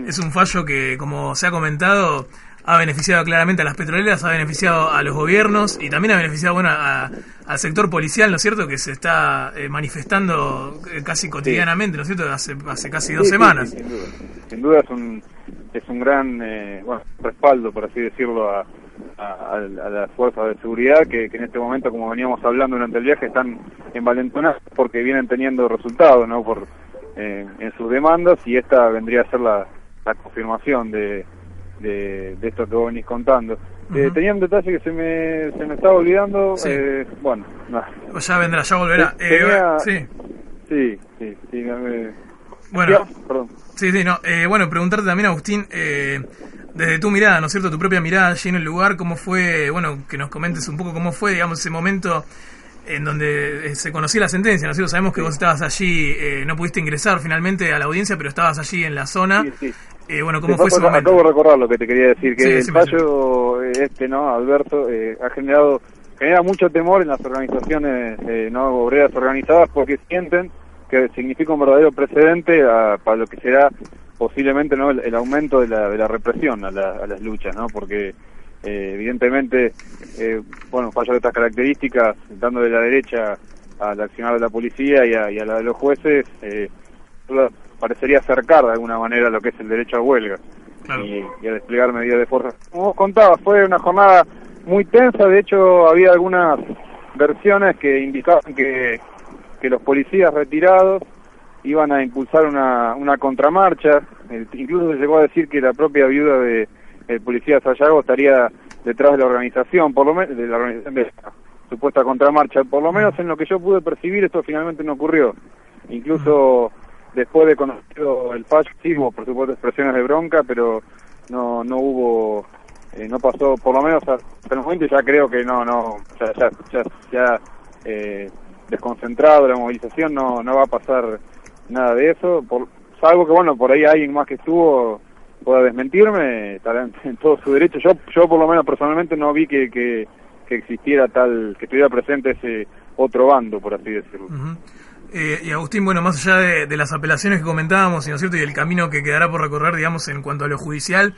es un fallo que, como se ha comentado, ha beneficiado claramente a las petroleras, ha beneficiado a los gobiernos y también ha beneficiado, bueno, a- al sector policial, ¿no es cierto? Que se está eh, manifestando eh, casi cotidianamente, ¿no es cierto? Hace, hace casi dos Sí, sí, semanas. sí, sin duda. Sin duda es un, es un gran eh, bueno, respaldo, por así decirlo, a, a, a las fuerzas de seguridad que, que en este momento, como veníamos hablando durante el viaje, están envalentonadas porque vienen teniendo resultados ¿no? por, eh, en sus demandas y esta vendría a ser la, la confirmación de, de, de esto que vos venís contando. Eh, tenía un detalle que se me, se me estaba olvidando. Sí. eh, bueno, nada. Ya vendrá, ya volverá. Te- tenía- Eh, sí. Sí, sí, sí. no me- Bueno, Sí, perdón. sí, sí, no. Eh, bueno, preguntarte también, Agustín, eh, desde tu mirada, ¿no es cierto? Tu propia mirada allí en el lugar, ¿cómo fue? Bueno, que nos comentes un poco cómo fue, digamos, ese momento en donde eh, se conocía la sentencia, ¿no es cierto? Sabemos que vos estabas allí, eh, no pudiste ingresar finalmente a la audiencia, pero estabas allí en la zona. Eh, bueno, ¿cómo Sí, fue ese momento? Acabo de recordar lo que te quería decir, que Sí, el fallo eh, este, ¿no? Alberto, eh, ha generado, genera mucho temor en las organizaciones, eh, ¿no? Obreras organizadas porque sienten que significa un verdadero precedente a- para lo que será posiblemente, ¿no? El, el aumento de la, de la represión a, la- a las luchas, ¿no? Porque eh, evidentemente, eh, bueno, fallos de estas características, dando de la derecha al accionar de la policía y a, y a la de los jueces, eh, parecería acercar de alguna manera lo que es el derecho a huelga. Y, y a desplegar medidas de fuerza. Como vos contabas, fue una jornada muy tensa, de hecho había algunas versiones que indicaban que, que los policías retirados iban a impulsar una, una contramarcha, Eh, incluso se llegó a decir que la propia viuda de el policía Sayago estaría detrás de la organización, por lo menos de la organización de supuesta contramarcha. Por lo menos en lo que yo pude percibir, esto finalmente no ocurrió. Incluso después de conocido el fallo, sí hubo, por supuesto, expresiones de bronca, pero no no hubo, eh, no pasó, por lo menos hasta el momento ya creo que no, no, ya, ya, ya, ya, eh, desconcentrado la movilización, no, no va a pasar nada de eso, por, salvo que bueno, por ahí alguien más que estuvo pueda desmentirme, estará en, todo su derecho. Yo, yo por lo menos personalmente no vi que, que, que existiera tal, que estuviera presente ese otro bando, por así decirlo. Eh, y Agustín, bueno, más allá de, de las apelaciones que comentábamos, ¿no es cierto? Y el camino que quedará por recorrer, digamos, en cuanto a lo judicial,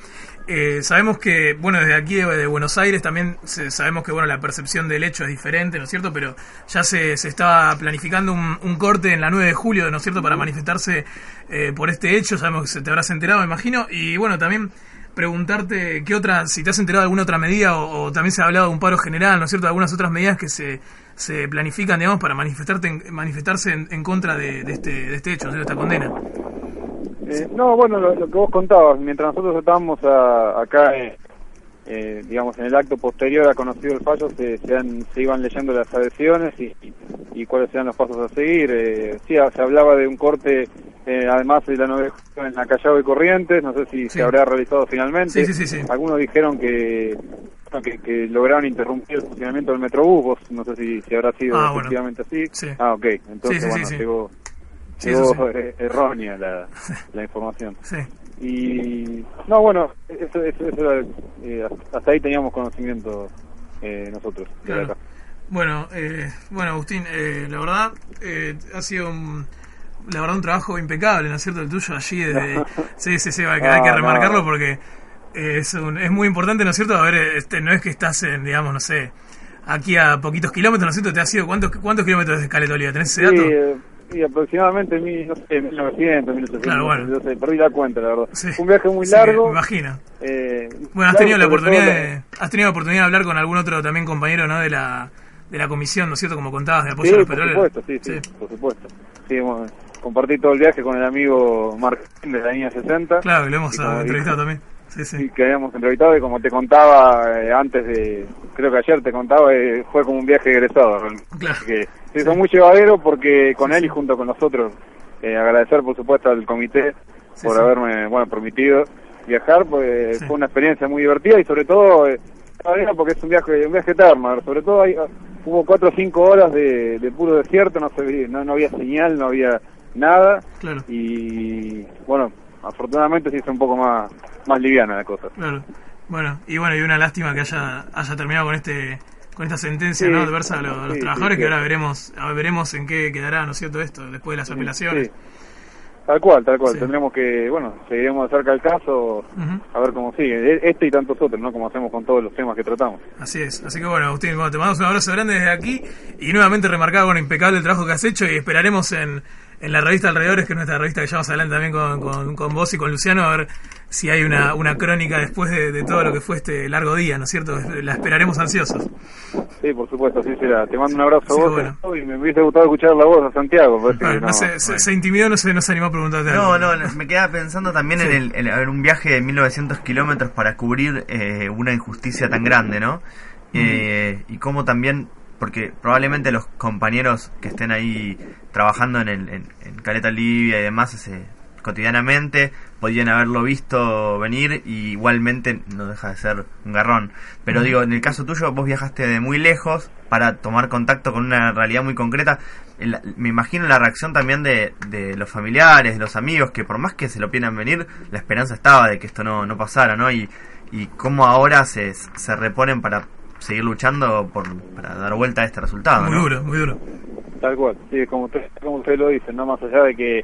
eh, sabemos que, bueno, desde aquí de, de Buenos Aires también se- sabemos que, bueno, la percepción del hecho es diferente, ¿no es cierto? Pero ya se, se estaba planificando un, un corte en la 9 de julio, ¿no es cierto?, para manifestarse eh, por este hecho, sabemos que se te habrás enterado, me imagino, y bueno, también preguntarte qué otra, si te has enterado de alguna otra medida o, también se ha hablado de un paro general, ¿no es cierto?, de algunas otras medidas que se, se planifican, digamos, para manifestarte en- manifestarse en, en contra de, de este, de este hecho, de esta condena. Eh, no, bueno, lo, lo que vos contabas, mientras nosotros estábamos a- acá, eh, eh, digamos, en el acto posterior a conocido el fallo, se, se, han- se iban leyendo las adhesiones y, y, y cuáles eran los pasos a seguir. Eh, sí, se hablaba de un corte, eh, además de la novela en la Callao y Corrientes, no sé si Sí. se habrá realizado finalmente. Sí, sí. Algunos dijeron que, que, que lograron interrumpir el funcionamiento del Metrobús, vos no sé si, si habrá sido Ah, bueno. efectivamente así. Sí. Ah, ok, entonces bueno, llegó, llegó eh, errónea la, *laughs* la información. Sí. Y no, bueno, eso, eso, eso era, eh, hasta ahí teníamos conocimiento eh, nosotros. de Claro. acá. Bueno, eh, bueno Agustín, eh, la verdad eh, ha sido un, la verdad un trabajo impecable, ¿no es cierto? El tuyo allí, desde, *laughs* sí, sí, sí, hay que, hay que remarcarlo no. porque eh, es, un- es muy importante, ¿no es cierto? A ver, este, no es que estás en, digamos, no sé, aquí a poquitos kilómetros, ¿no es cierto? ¿Te ha sido cuántos, cuántos kilómetros de Caleta Olivia? ¿Tenés ese Sí, dato? eh, y aproximadamente mil, no sé, 1900, 1800, Claro, bueno. no sé, perdí la cuenta, la verdad. Sí. Un viaje muy Sí, largo. me imagino. eh, Bueno, has tenido la oportunidad de, has tenido la oportunidad de hablar con algún otro también compañero, ¿no? De la, de la comisión, ¿no es cierto? Como contabas, de apoyo Sí, a los por petroleros. supuesto, sí, sí, por supuesto. Sí, bueno, compartí todo el viaje con el amigo Martín de la línea 60. Claro, que lo hemos entrevistado dijo- también. Sí, sí. y que habíamos entrevistado y como te contaba eh, antes de, creo que ayer te contaba, eh, fue como un viaje egresado. realmente. Claro. Que se hizo muy llevadero porque con él y junto con nosotros, eh, agradecer por supuesto al comité Sí, por sí. haberme, bueno, permitido viajar, pues Sí. fue una experiencia muy divertida y sobre todo, eh, porque es un viaje, un viaje eterno, sobre todo hay, hubo cuatro o cinco horas de, de puro desierto, no, se, no, no había señal, no había nada Claro. y bueno, afortunadamente se hizo un poco más, más liviana la cosa. Claro. Bueno, y bueno, y una lástima que haya, haya terminado con este con esta sentencia Sí, ¿no? adversa a los, a los sí, trabajadores sí, que ahora veremos veremos en qué quedará, ¿no es cierto? Esto, después de las apelaciones. Tal cual, tal cual. Tendremos que, bueno, seguiremos de cerca el caso, a ver cómo sigue. E- Este y tantos otros, ¿no? Como hacemos con todos los temas que tratamos. Así es. Así que bueno, Agustín, bueno, te mandamos un abrazo grande desde aquí y nuevamente remarcado con impecable el trabajo que has hecho y esperaremos en, en la revista Alrededores, que es nuestra revista que llevamos adelante también con, con, con vos y con Luciano, a ver si hay una, una crónica después de, de todo lo que fue este largo día, ¿no es cierto? La esperaremos ansiosos. Sí, por supuesto, así será. Te mando un abrazo Sí, a vos bueno. y me hubiese gustado escuchar la voz de Santiago. Bueno, que no, se, se intimidó, no se, no se animó a preguntarte No, algo. no, me quedaba pensando también Sí. en, el, en un viaje de 1900 kilómetros para cubrir eh, una injusticia tan grande, ¿no? Eh, y cómo también, porque probablemente los compañeros que estén ahí trabajando en, el, en, en Caleta Libia y demás ese, cotidianamente podían haberlo visto venir y igualmente no deja de ser un garrón. Pero digo, en el caso tuyo, vos viajaste de muy lejos para tomar contacto con una realidad muy concreta. El- me imagino la reacción también de, de los familiares, de los amigos, que por más que se lo pidieran venir, la esperanza estaba de que esto no, no pasara, ¿no? Y, y cómo ahora se, se reponen para seguir luchando por, para dar vuelta a este resultado, Muy ¿no? duro, muy duro. Tal cual, sí, como usted, como usted lo dice, no más allá de que,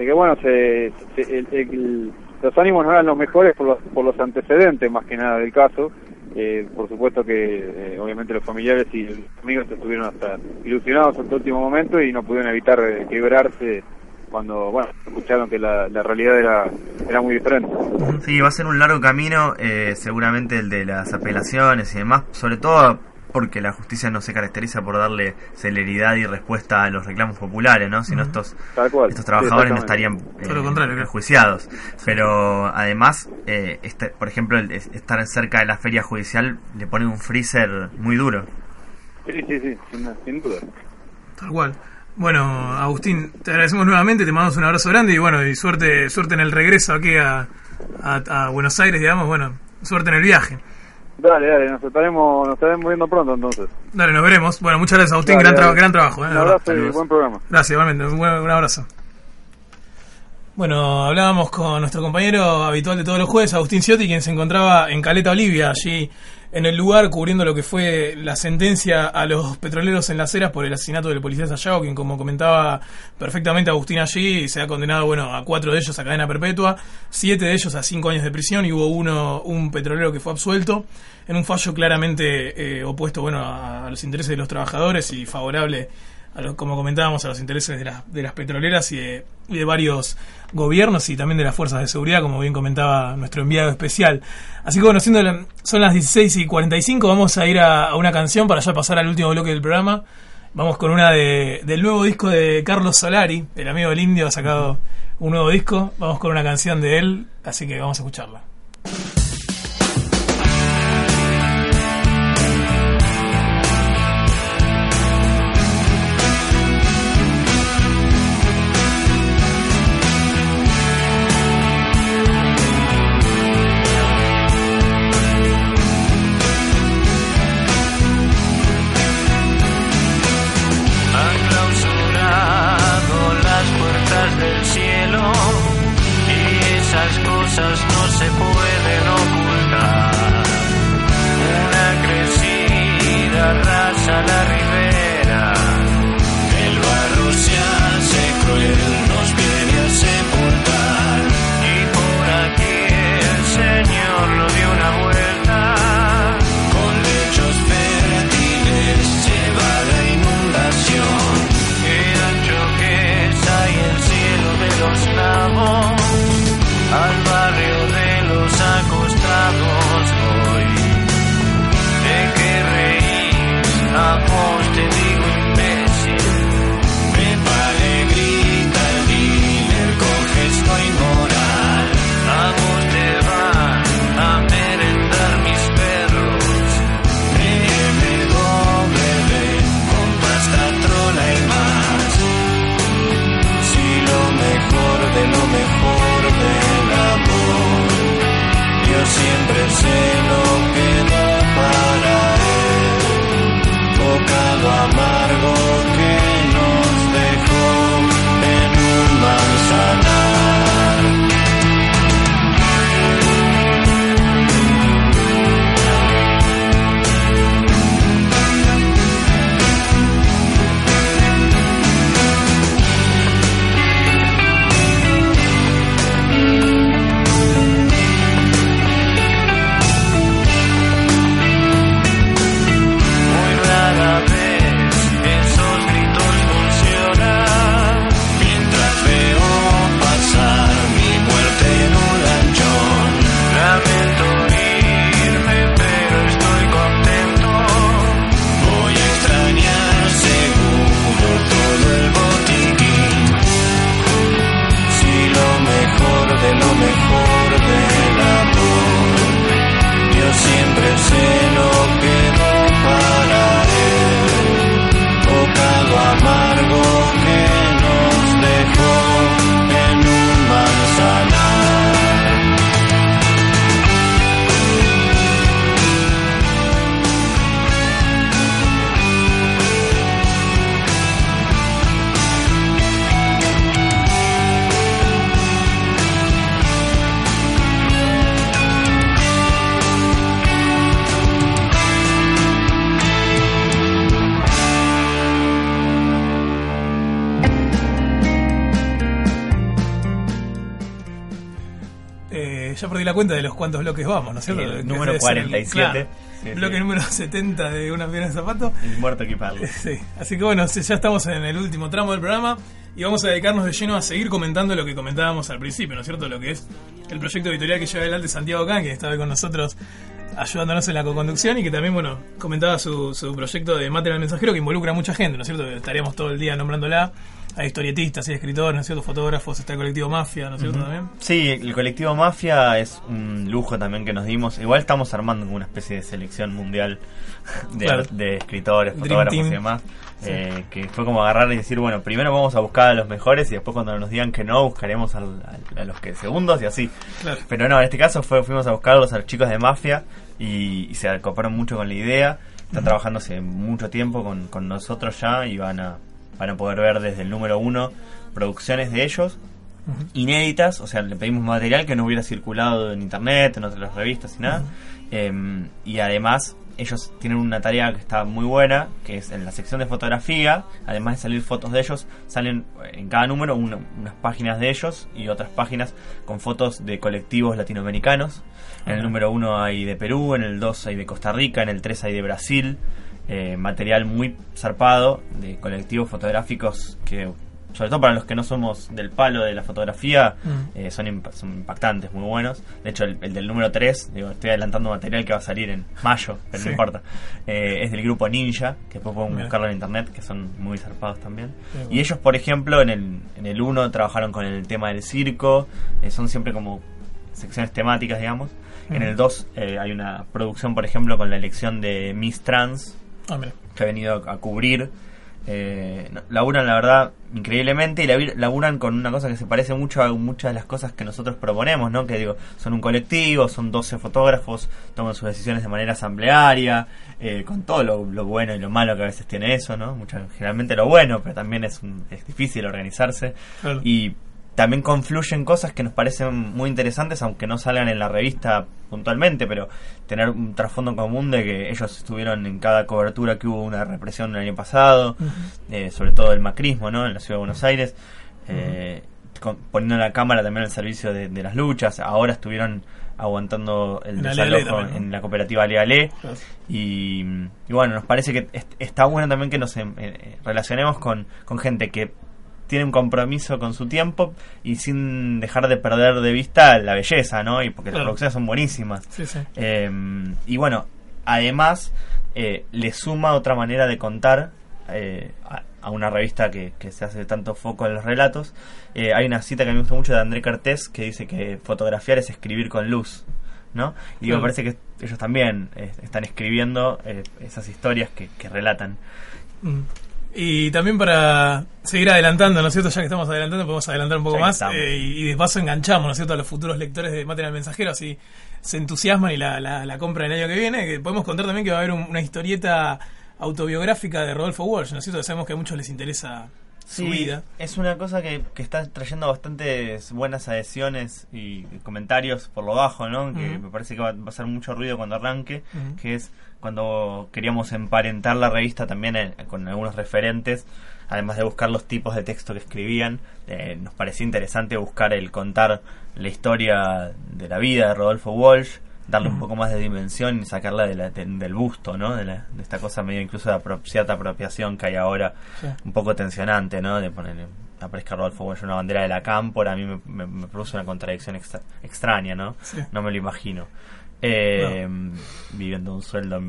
de que bueno, se, se- el- el- los ánimos no eran los mejores por los, por los antecedentes más que nada del caso. Eh, por supuesto que eh, obviamente los familiares y los amigos estuvieron hasta ilusionados hasta el último momento y no pudieron evitar eh, quebrarse cuando, bueno, escucharon que la, la realidad era, era muy diferente. Sí, va a ser un largo camino, eh, seguramente el de las apelaciones y demás, sobre todo porque la justicia no se caracteriza por darle celeridad y respuesta a los reclamos populares, ¿no? Si no Ujú. estos, estos sí, trabajadores no estarían Todo lo contrario, claro. prejuiciados. Pero además, eh, este, por ejemplo, el es- estar cerca de la feria judicial le pone un freezer muy duro. Sí, sí, sí, sin, sin duda. Tal cual. Bueno, Agustín, te agradecemos nuevamente, te mandamos un abrazo grande y bueno, y suerte, suerte en el regreso aquí a, a, a Buenos Aires, digamos, bueno, suerte en el viaje. Dale, dale, nos estaremos, nos estaremos viendo pronto entonces. Dale, nos veremos. Bueno, muchas gracias, Agustín, Dale, gran, tra- gran trabajo. eh, Un la verdad. abrazo y buen programa. Gracias, igualmente, un, buen- un abrazo. Bueno, hablábamos con nuestro compañero habitual de todos los jueves, Agustín Ciotti, quien se encontraba en Caleta, Olivia, allí en el lugar cubriendo lo que fue la sentencia a los petroleros en las eras por el asesinato del policía Sayago, quien como comentaba perfectamente Agustín allí, se ha condenado bueno a cuatro de ellos a cadena perpetua, siete de ellos a cinco años de prisión y hubo uno, un petrolero que fue absuelto en un fallo claramente eh, opuesto bueno a, los intereses de los trabajadores y favorable a lo- como comentábamos, a los intereses de, las de las petroleras y y de varios gobiernos y también de las fuerzas de seguridad, como bien comentaba nuestro enviado especial. Así que bueno, siendo son las 16 y 45, vamos a ir a, a una canción para ya pasar al último bloque del programa. Vamos con una de, del nuevo disco de Carlos Solari, el amigo del indio, ha sacado un nuevo disco. Vamos con una canción de él, así que vamos a escucharla. La cuenta de los cuantos bloques vamos, ¿no es cierto? El número debe ser el- 47. claro, Sí, bloque sí. número 70 de Una Pierna de Zapato. El muerto equiparlo. *laughs* Sí, así que bueno, ya estamos en el último tramo del programa y vamos a dedicarnos de lleno a seguir comentando lo que comentábamos al principio, ¿no es cierto? Lo que es el proyecto editorial que lleva adelante Santiago Can, que hoy con nosotros ayudándonos en la co-conducción y que también, bueno, comentaba su, su proyecto de Mate al Mensajero que involucra a mucha gente, ¿no es cierto? Estaríamos todo el día nombrándola. Hay historietistas, hay escritores, ¿no es cierto? Fotógrafos, está el colectivo Mafia, ¿no es cierto? Ujú. También. Sí, el colectivo Mafia es un lujo también que nos dimos. Igual estamos armando una especie de selección mundial *laughs* de, Claro. de escritores, Dream fotógrafos Team. y demás. Sí. eh, que fue como agarrar y decir, bueno, primero vamos a buscar a los mejores y después cuando nos digan que no, buscaremos al- al- a los que segundos y así. Claro. Pero no, en este caso fue, fuimos a buscarlos a los chicos de Mafia y, y se acoparon mucho con la idea. Están trabajando hace mucho tiempo con, con nosotros ya y van a, van a poder ver desde el número uno producciones de ellos inéditas, o sea, le pedimos material que no hubiera circulado en internet, en otras revistas y nada. Eh, y además, ellos tienen una tarea que está muy buena, que es en la sección de fotografía, además de salir fotos de ellos, salen eh, en cada número una- unas páginas de ellos y otras páginas con fotos de colectivos latinoamericanos. En el número uno hay de Perú, en el 2 hay de Costa Rica, en el 3 hay de Brasil. Eh, material muy zarpado de colectivos fotográficos que, sobre todo para los que no somos del palo de la fotografía, Mm. eh, son, imp- son impactantes, muy buenos. De hecho, el, el del número 3, digo, estoy adelantando material que va a salir en mayo, pero Sí. no importa. Eh, es del grupo Ninja, que después pueden buscarlo en internet, que son muy zarpados también. Bueno. Y ellos, por ejemplo, en el, en el 1 trabajaron con el tema del circo, son siempre como secciones temáticas, digamos. En el 2 eh, hay una producción, por ejemplo, con la elección de Miss Trans, Que ha venido a cubrir. Eh, laburan, la verdad, increíblemente y laburan con una cosa que se parece mucho a muchas de las cosas que nosotros proponemos, ¿no? Que digo, son un colectivo, son 12 fotógrafos, toman sus decisiones de manera asamblearia, eh, con todo lo, lo bueno y lo malo que a veces tiene eso, ¿no? Mucha- generalmente lo bueno, pero también es, un- es difícil organizarse. Claro. Y también confluyen cosas que nos parecen muy interesantes, aunque no salgan en la revista puntualmente, pero tener un trasfondo común de que ellos estuvieron en cada cobertura que hubo una represión el año pasado, eh, sobre todo el macrismo, ¿no? En la ciudad de Buenos Aires, eh, con- poniendo la cámara también al servicio de, de las luchas. Ahora estuvieron aguantando el En Ale Ale desalojo en la cooperativa Ale Ale. Claro. Y, y bueno, nos parece que est- está bueno también que nos em- eh, relacionemos con, con gente que tiene un compromiso con su tiempo y sin dejar de perder de vista la belleza, ¿no? Y porque las producciones son buenísimas. Sí, sí. Eh, y bueno, además eh, le suma otra manera de contar eh, a, a una revista que, que se hace tanto foco en los relatos. Eh, hay una cita que me gusta mucho de André Cartés que dice que fotografiar es escribir con luz. ¿no? Y me parece que ellos también están escribiendo esas historias que, que relatan. Mm. Y también para seguir adelantando, ¿no es cierto? Ya que estamos adelantando, podemos adelantar un poco Ya más. estamos. eh, y, y de paso enganchamos, ¿no es cierto?, a los futuros lectores de Maten al Mensajero, así se entusiasman y la, la, la compra el año que viene. Que podemos contar también que va a haber un- una historieta autobiográfica de Rodolfo Walsh, ¿no es cierto? Que sabemos que a muchos les interesa su vida. es una cosa que, que está trayendo bastantes buenas adhesiones y comentarios por lo bajo, ¿no? Que me parece que va, va a hacer mucho ruido cuando arranque, que es cuando queríamos emparentar la revista también eh, con algunos referentes, además de buscar los tipos de texto que escribían, eh, nos parecía interesante buscar el contar la historia de la vida de Rodolfo Walsh, darle un Ujú. poco más de dimensión y sacarla de la- de- del busto, ¿no? De, la- de esta cosa medio incluso de apro- cierta apropiación que hay ahora Sí. un poco tensionante, ¿no? De poner aparezca Rodolfo Walsh una bandera de la cámpora, a mí me, me- me produce una contradicción extra- extraña, ¿no? Sí. No me lo imagino. Eh, Viviendo un sueldo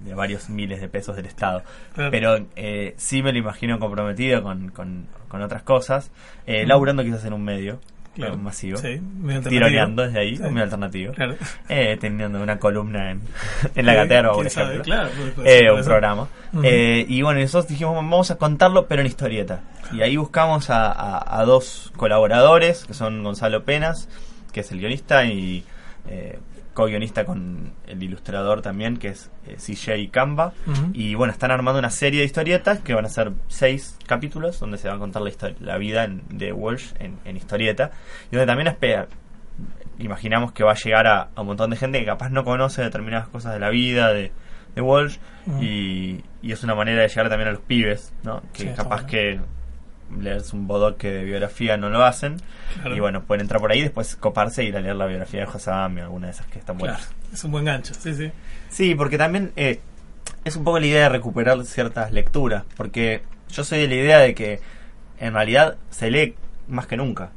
de varios miles de pesos del Estado. Claro. Pero eh, sí me lo imagino comprometido con, con, con otras cosas, eh, Ujú. laburando quizás en un medio Claro. masivo, Sí, tironeando desde ahí, Sí. medio alternativo, Claro. eh, teniendo una columna en, *laughs* en la Sí, Caterva, por sabe, ejemplo. claro, Eh, un programa. Ujú. Eh, y bueno, nosotros dijimos, vamos a contarlo, pero en historieta. Y ahí buscamos a, a- a dos colaboradores, que son Gonzalo Penas, que es el guionista, y eh, co-guionista con el ilustrador también, que es eh, CJ. Ujú. Y bueno, están armando una serie de historietas que van a ser seis capítulos, donde se va a contar la, histo- la vida en- de Walsh en, en historieta. Y donde también espera, imaginamos que va a llegar a, a un montón de gente que capaz no conoce determinadas cosas de la vida de, de Walsh y, y es una manera de llegar también a los pibes, ¿no? Que Sí, capaz bueno. que leerse un bodoque de biografía no lo hacen Claro. y bueno, pueden entrar por ahí y después coparse e ir a leer la biografía de José Adami, alguna de esas que están buenas. Claro, es un buen gancho, sí, sí. Sí, porque también eh, es un poco la idea de recuperar ciertas lecturas, porque yo soy de la idea de que en realidad se lee más que nunca.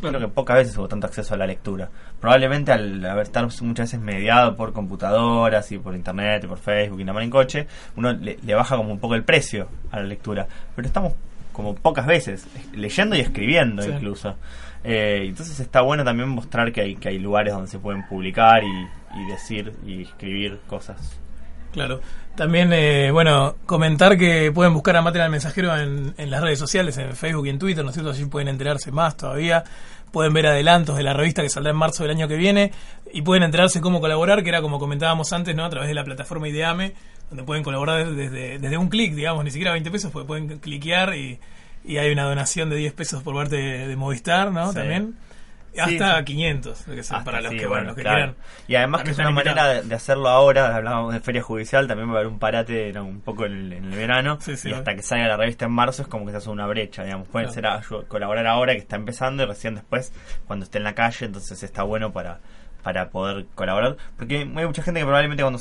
Creo que pocas veces hubo tanto acceso a la lectura. Probablemente al haber estar muchas veces mediado por computadoras y por internet y por Facebook y nada más en coche, uno le, le baja como un poco el precio a la lectura. Pero estamos como pocas veces, leyendo y escribiendo Sí. incluso. Eh, entonces está bueno también mostrar que hay, que hay lugares donde se pueden publicar y, y decir y escribir cosas. Claro. También, eh, bueno, comentar que pueden buscar a Material Mensajero en, en las redes sociales, en Facebook y en Twitter, ¿no es cierto? Allí pueden enterarse más todavía. Pueden ver adelantos de la revista que saldrá en marzo del año que viene y pueden enterarse cómo colaborar, que era como comentábamos antes, ¿no? A través de la plataforma Ideame, donde pueden colaborar desde, desde un clic, digamos, ni siquiera 20 pesos, porque pueden cliquear y, y hay una donación de 10 pesos por parte de, de Movistar, ¿no? Sí. También. Hasta sí. 500, que Hasta para los sí, que, bueno, los que claro. quieran. Y además que es una manera de, de hacerlo ahora, hablábamos de feria judicial, también va a haber un parate ¿no? un poco en, en el verano, Sí, y hasta que salga la revista en marzo es como que se hace una brecha, digamos, pueden Claro. ser a- colaborar ahora que está empezando y recién después cuando esté en la calle, entonces está bueno para para poder colaborar, porque hay mucha gente que probablemente cuando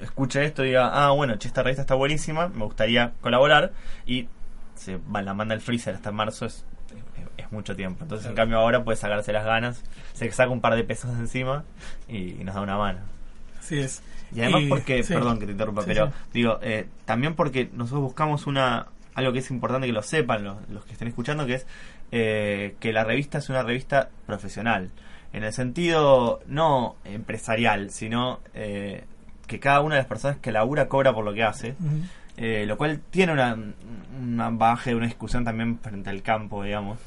escuche esto diga, ah, bueno, che, esta revista está buenísima, me gustaría colaborar, y se va, la manda el freezer hasta marzo, es, es, mucho tiempo. Entonces, en cambio, ahora puede sacarse las ganas, se saca un par de pesos encima y, y nos da una mano. Así es. Y además Y- porque, sí. perdón que te interrumpa, Sí, pero sí. digo, eh, también porque nosotros buscamos una algo que es importante que lo sepan los, los que estén escuchando, que es eh, que la revista es una revista profesional. En el sentido no empresarial, sino eh, que cada una de las personas que labura cobra por lo que hace. Eh, lo cual tiene una, una baje, una discusión también frente al campo, digamos,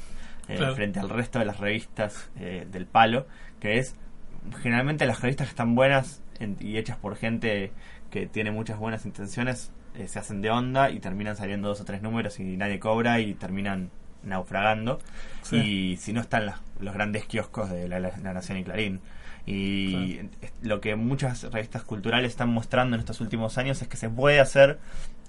eh, Claro. frente al resto de las revistas eh, del palo, que es generalmente las revistas que están buenas en- y hechas por gente que tiene muchas buenas intenciones eh, se hacen de onda y terminan saliendo dos o tres números y nadie cobra y terminan naufragando. Sí. Y si no están las- los grandes kioscos de la, la- La Nación y Clarín. Y lo que muchas revistas culturales están mostrando en estos últimos años es que se puede hacer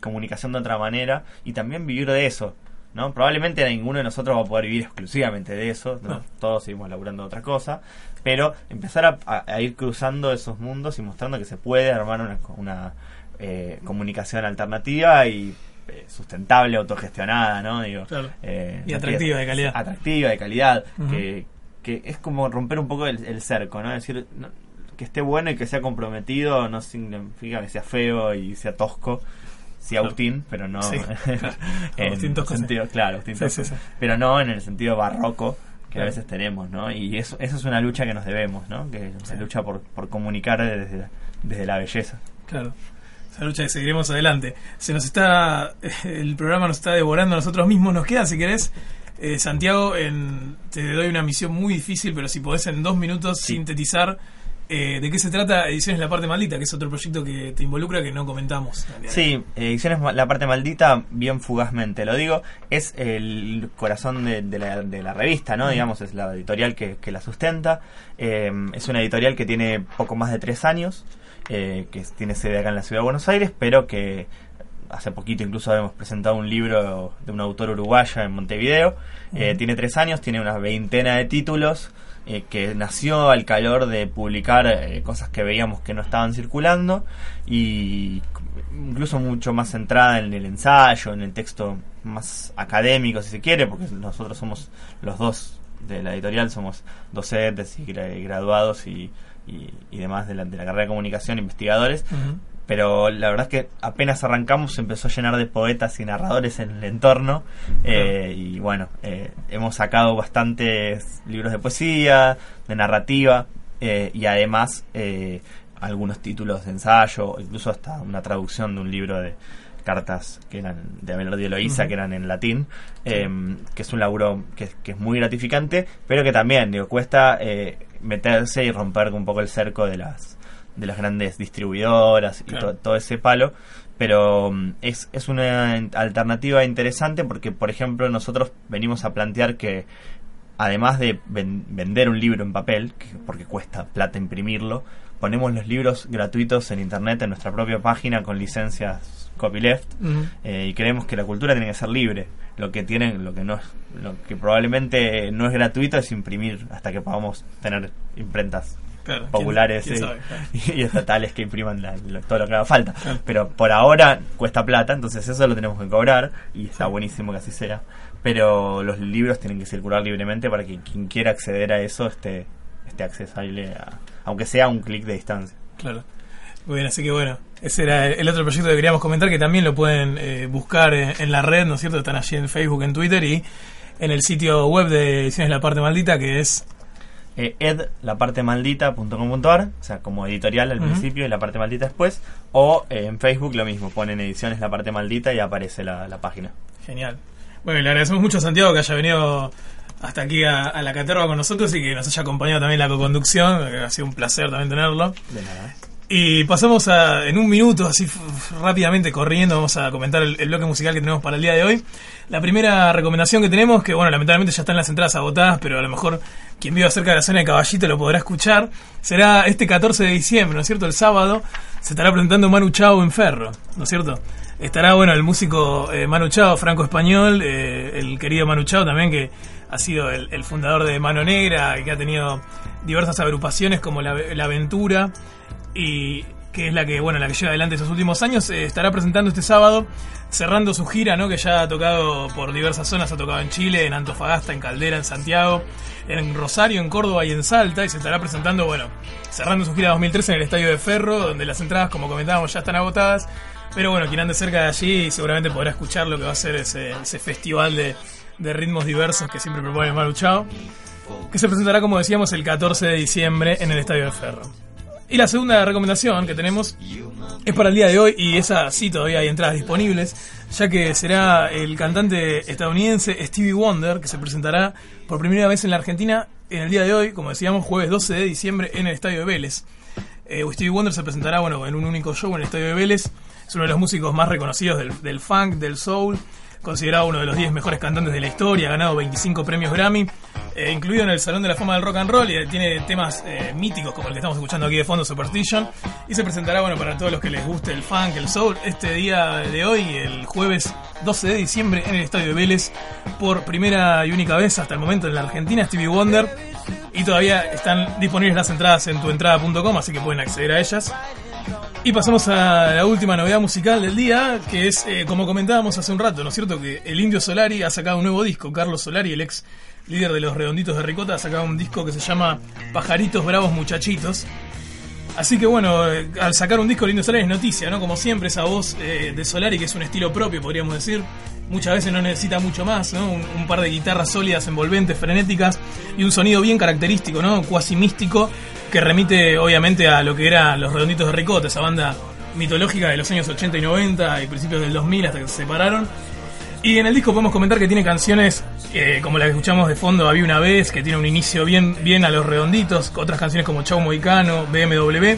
comunicación de otra manera y también vivir de eso. ¿no? Probablemente ninguno de nosotros va a poder vivir exclusivamente de eso, ¿no? No. todos seguimos laburando de otra cosa, pero empezar a, a- a ir cruzando esos mundos y mostrando que se puede armar una, una, eh, comunicación alternativa y eh, sustentable, autogestionada, ¿no? Digo, Claro. eh, Y atractiva, de calidad. Atractiva, de calidad, que, que es como romper un poco el, el cerco, ¿no? Es decir, no- que esté bueno y que sea comprometido no significa que sea feo y sea tosco. Sí. Agustín, pero no Sí, *laughs* claro. en Agustín Tosco, sí. sentido, claro, Agustín Tosco, pero no en el sentido barroco que Claro. a veces tenemos, ¿no? Y eso, eso es una lucha que nos debemos, ¿no? Que se lucha por, por comunicar desde, la- desde la belleza. Claro. Esa lucha que seguiremos adelante. Se nos está. *laughs* El programa nos está devorando a nosotros mismos. Nos queda, si querés, eh, Santiago, en, te doy una misión muy difícil, pero si podés en dos minutos sintetizar eh, de qué se trata Ediciones La Parte Maldita, que es otro proyecto que te involucra que no comentamos. Sí, Ediciones La Parte Maldita, bien fugazmente lo digo, es el corazón de, de la, de la revista, ¿no? Mm. Digamos, es la editorial que, que la sustenta. Eh, es una editorial que tiene poco más de tres años, eh, que tiene sede acá en la ciudad de Buenos Aires, pero que hace poquito incluso hemos presentado un libro de un autor uruguaya en Montevideo. Eh, tiene tres años, tiene una veintena de títulos, eh, que nació al calor de publicar eh, cosas que veíamos que no estaban circulando y incluso mucho más centrada en el ensayo, en el texto más académico si se quiere, porque nosotros somos los dos de la editorial, somos docentes y gra- graduados y, y, y demás de la, de la carrera de comunicación, investigadores. Pero la verdad es que apenas arrancamos se empezó a llenar de poetas y narradores en el entorno eh, y bueno, eh, hemos sacado bastantes libros de poesía, de narrativa eh, y además eh, algunos títulos de ensayo, incluso hasta una traducción de un libro de cartas que eran de Abelardo y Eloísa, Ujú. que eran en latín, eh, que es un laburo que, que es muy gratificante, pero que también digo, cuesta eh, meterse y romper un poco el cerco de las de las grandes distribuidoras y Claro. to- todo ese palo, pero mm, es, es una alternativa interesante porque, por ejemplo, nosotros venimos a plantear que además de ven- vender un libro en papel, que- porque cuesta plata imprimirlo, ponemos los libros gratuitos en internet en nuestra propia página con licencias copyleft eh, y creemos que la cultura tiene que ser libre. lo que tienen, lo que no es, lo que probablemente no es gratuito es imprimir hasta que podamos tener imprentas Claro, populares quién- quién sabe, *laughs* y, estatales que impriman la- lo- todo lo que haga falta. Pero por ahora cuesta plata, entonces eso lo tenemos que cobrar y está buenísimo que así sea. Pero los libros tienen que circular libremente para que quien quiera acceder a eso esté, esté accesible, a- aunque sea un clic de distancia. Claro. Muy bien, así que bueno, ese era el otro proyecto que queríamos comentar, que también lo pueden eh, buscar en, en la red, ¿no es cierto? Están allí en Facebook, en Twitter y en el sitio web de Ediciones La Parte Maldita, que es... eh, edlapartemaldita.com.ar, o sea, como editorial al Ujú. principio y la parte maldita después, o eh, en Facebook lo mismo, ponen ediciones la parte maldita y aparece la, la página. Genial. Bueno, y le agradecemos mucho a Santiago que haya venido hasta aquí a, a la caterva con nosotros y que nos haya acompañado también la co-conducción, ha sido un placer también tenerlo. De nada. Y pasamos a, en un minuto, así rápidamente corriendo, vamos a comentar el, el bloque musical que tenemos para el día de hoy. La primera recomendación que tenemos, que bueno, lamentablemente ya están las entradas agotadas, pero a lo mejor quien viva cerca de la zona de Caballito lo podrá escuchar, será este 14 de diciembre, ¿no es cierto? El sábado se estará presentando Manu Chao en Ferro, ¿no es cierto? Estará, bueno, el músico eh, Manu Chao, franco-español, eh, el querido Manu Chao también, que ha sido el, fundador de Mano Negra que ha tenido diversas agrupaciones como La, La Aventura y que es la que bueno la que lleva adelante estos últimos años eh, estará presentando este sábado cerrando su gira no que ya ha tocado por diversas zonas ha tocado en Chile en Antofagasta en Caldera en Santiago en Rosario en Córdoba y en Salta y se estará presentando bueno cerrando su gira 2013 en el Estadio de Ferro donde las entradas como comentábamos ya están agotadas pero bueno quien ande cerca de allí seguramente podrá escuchar lo que va a ser ese, festival de, de ritmos diversos que siempre propone Maru Chao que se presentará como decíamos el 14 de diciembre en el Estadio de Ferro y la segunda recomendación que tenemos es para el día de hoy y esa sí todavía hay entradas disponibles, ya que será el cantante estadounidense Stevie Wonder que se presentará por primera vez en la Argentina en el día de hoy, como decíamos, jueves 12 de diciembre en el Estadio de Vélez. Eh, Stevie Wonder se presentará bueno, en un único show en el Estadio de Vélez. Es uno de los músicos más reconocidos del, del funk, del soul, considerado uno de los 10 mejores cantantes de la historia, ha ganado 25 premios Grammy, eh, incluido en el Salón de la Fama del Rock and Roll, y tiene temas eh, míticos como el que estamos escuchando aquí de fondo, Superstition, y se presentará, bueno, para todos los que les guste el funk, el soul, este día de hoy, el jueves 12 de diciembre, en el Estadio de Vélez, por primera y única vez hasta el momento en la Argentina, Stevie Wonder, y todavía están disponibles las entradas en tuentrada.com, así que pueden acceder a ellas. Y pasamos a la última novedad musical del día, que es, eh, como comentábamos hace un rato, ¿no es cierto? Que el Indio Solari ha sacado un nuevo disco. Carlos Solari, el ex líder de los Redonditos de Ricota, ha sacado un disco que se llama Pajaritos Bravos Muchachitos. Así que bueno, eh, al sacar un disco el Indio Solari es noticia, ¿no? Como siempre, esa voz eh, de Solari, que es un estilo propio, podríamos decir. Muchas veces no necesita mucho más, ¿no? Un, un par de guitarras sólidas, envolventes, frenéticas y un sonido bien característico, ¿no? Cuasi místico, que remite obviamente a lo que eran los Redonditos de Ricota, esa banda mitológica de los años 80 y 90 y principios del 2000 hasta que se separaron. Y en el disco podemos comentar que tiene canciones eh, como la que escuchamos de fondo, Había una vez, que tiene un inicio bien, bien a los redonditos, otras canciones como Chau Moicano, BMW,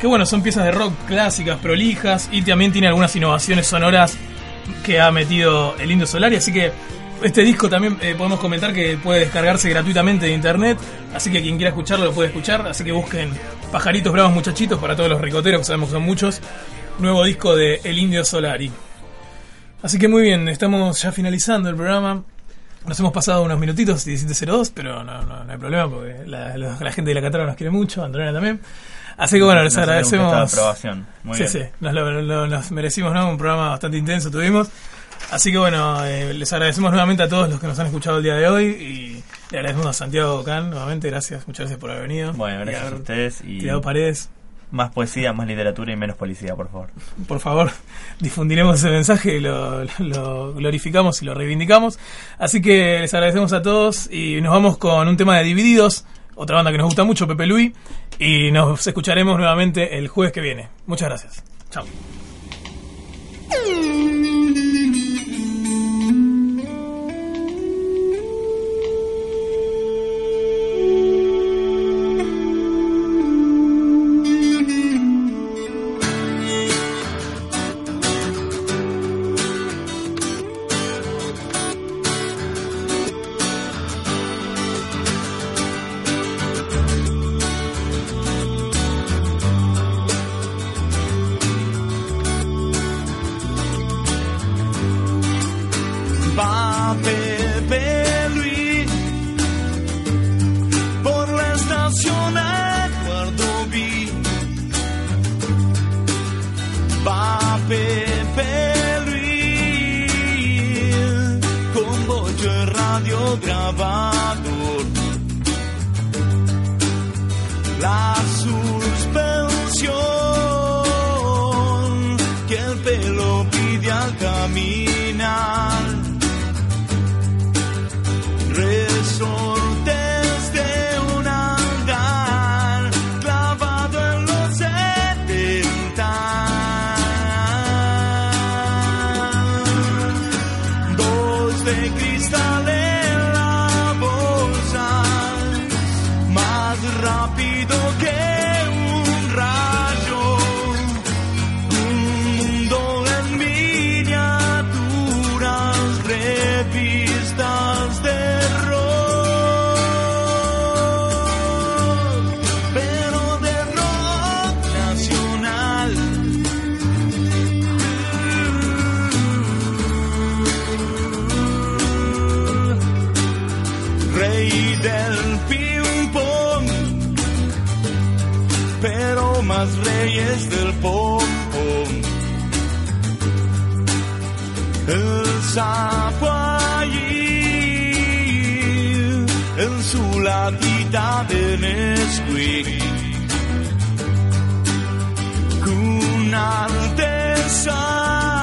que bueno, son piezas de rock clásicas, prolijas, y también tiene algunas innovaciones sonoras que ha metido el Indio Solari, así que este disco también eh, podemos comentar que puede descargarse gratuitamente de internet, así que quien quiera escucharlo lo puede escuchar, así que busquen Pajaritos Bravos Muchachitos para todos los ricoteros, que sabemos que son muchos, nuevo disco de El Indio Solari. Así que muy bien, estamos ya finalizando el programa. Nos hemos pasado unos minutitos, 17.02, pero no, no, no hay problema porque la, la- la gente de la Catara nos quiere mucho, Antonella también. Así que bueno, les Nos de agradecemos. aprobación. Muy sí, bien. sí, nos, lo- lo- nos merecimos, ¿no? Un programa bastante intenso tuvimos. Así que bueno, eh, les agradecemos nuevamente a todos los que nos han escuchado el día de hoy y le agradecemos a Santiago Can nuevamente, gracias, muchas gracias por haber venido. Bueno, gracias a ustedes y tirado paredes. más poesía, más literatura y menos policía, por favor. por favor, *laughs* difundiremos ese mensaje lo, lo glorificamos y lo reivindicamos. Así que les agradecemos a todos y nos vamos con un tema de Divididos, otra banda que nos gusta mucho, Pepe Luis, y nos escucharemos nuevamente el jueves que viene. Muchas gracias. Chao. pero más reyes del pop. El sapo allí, en su latita de Nesquik, un artesano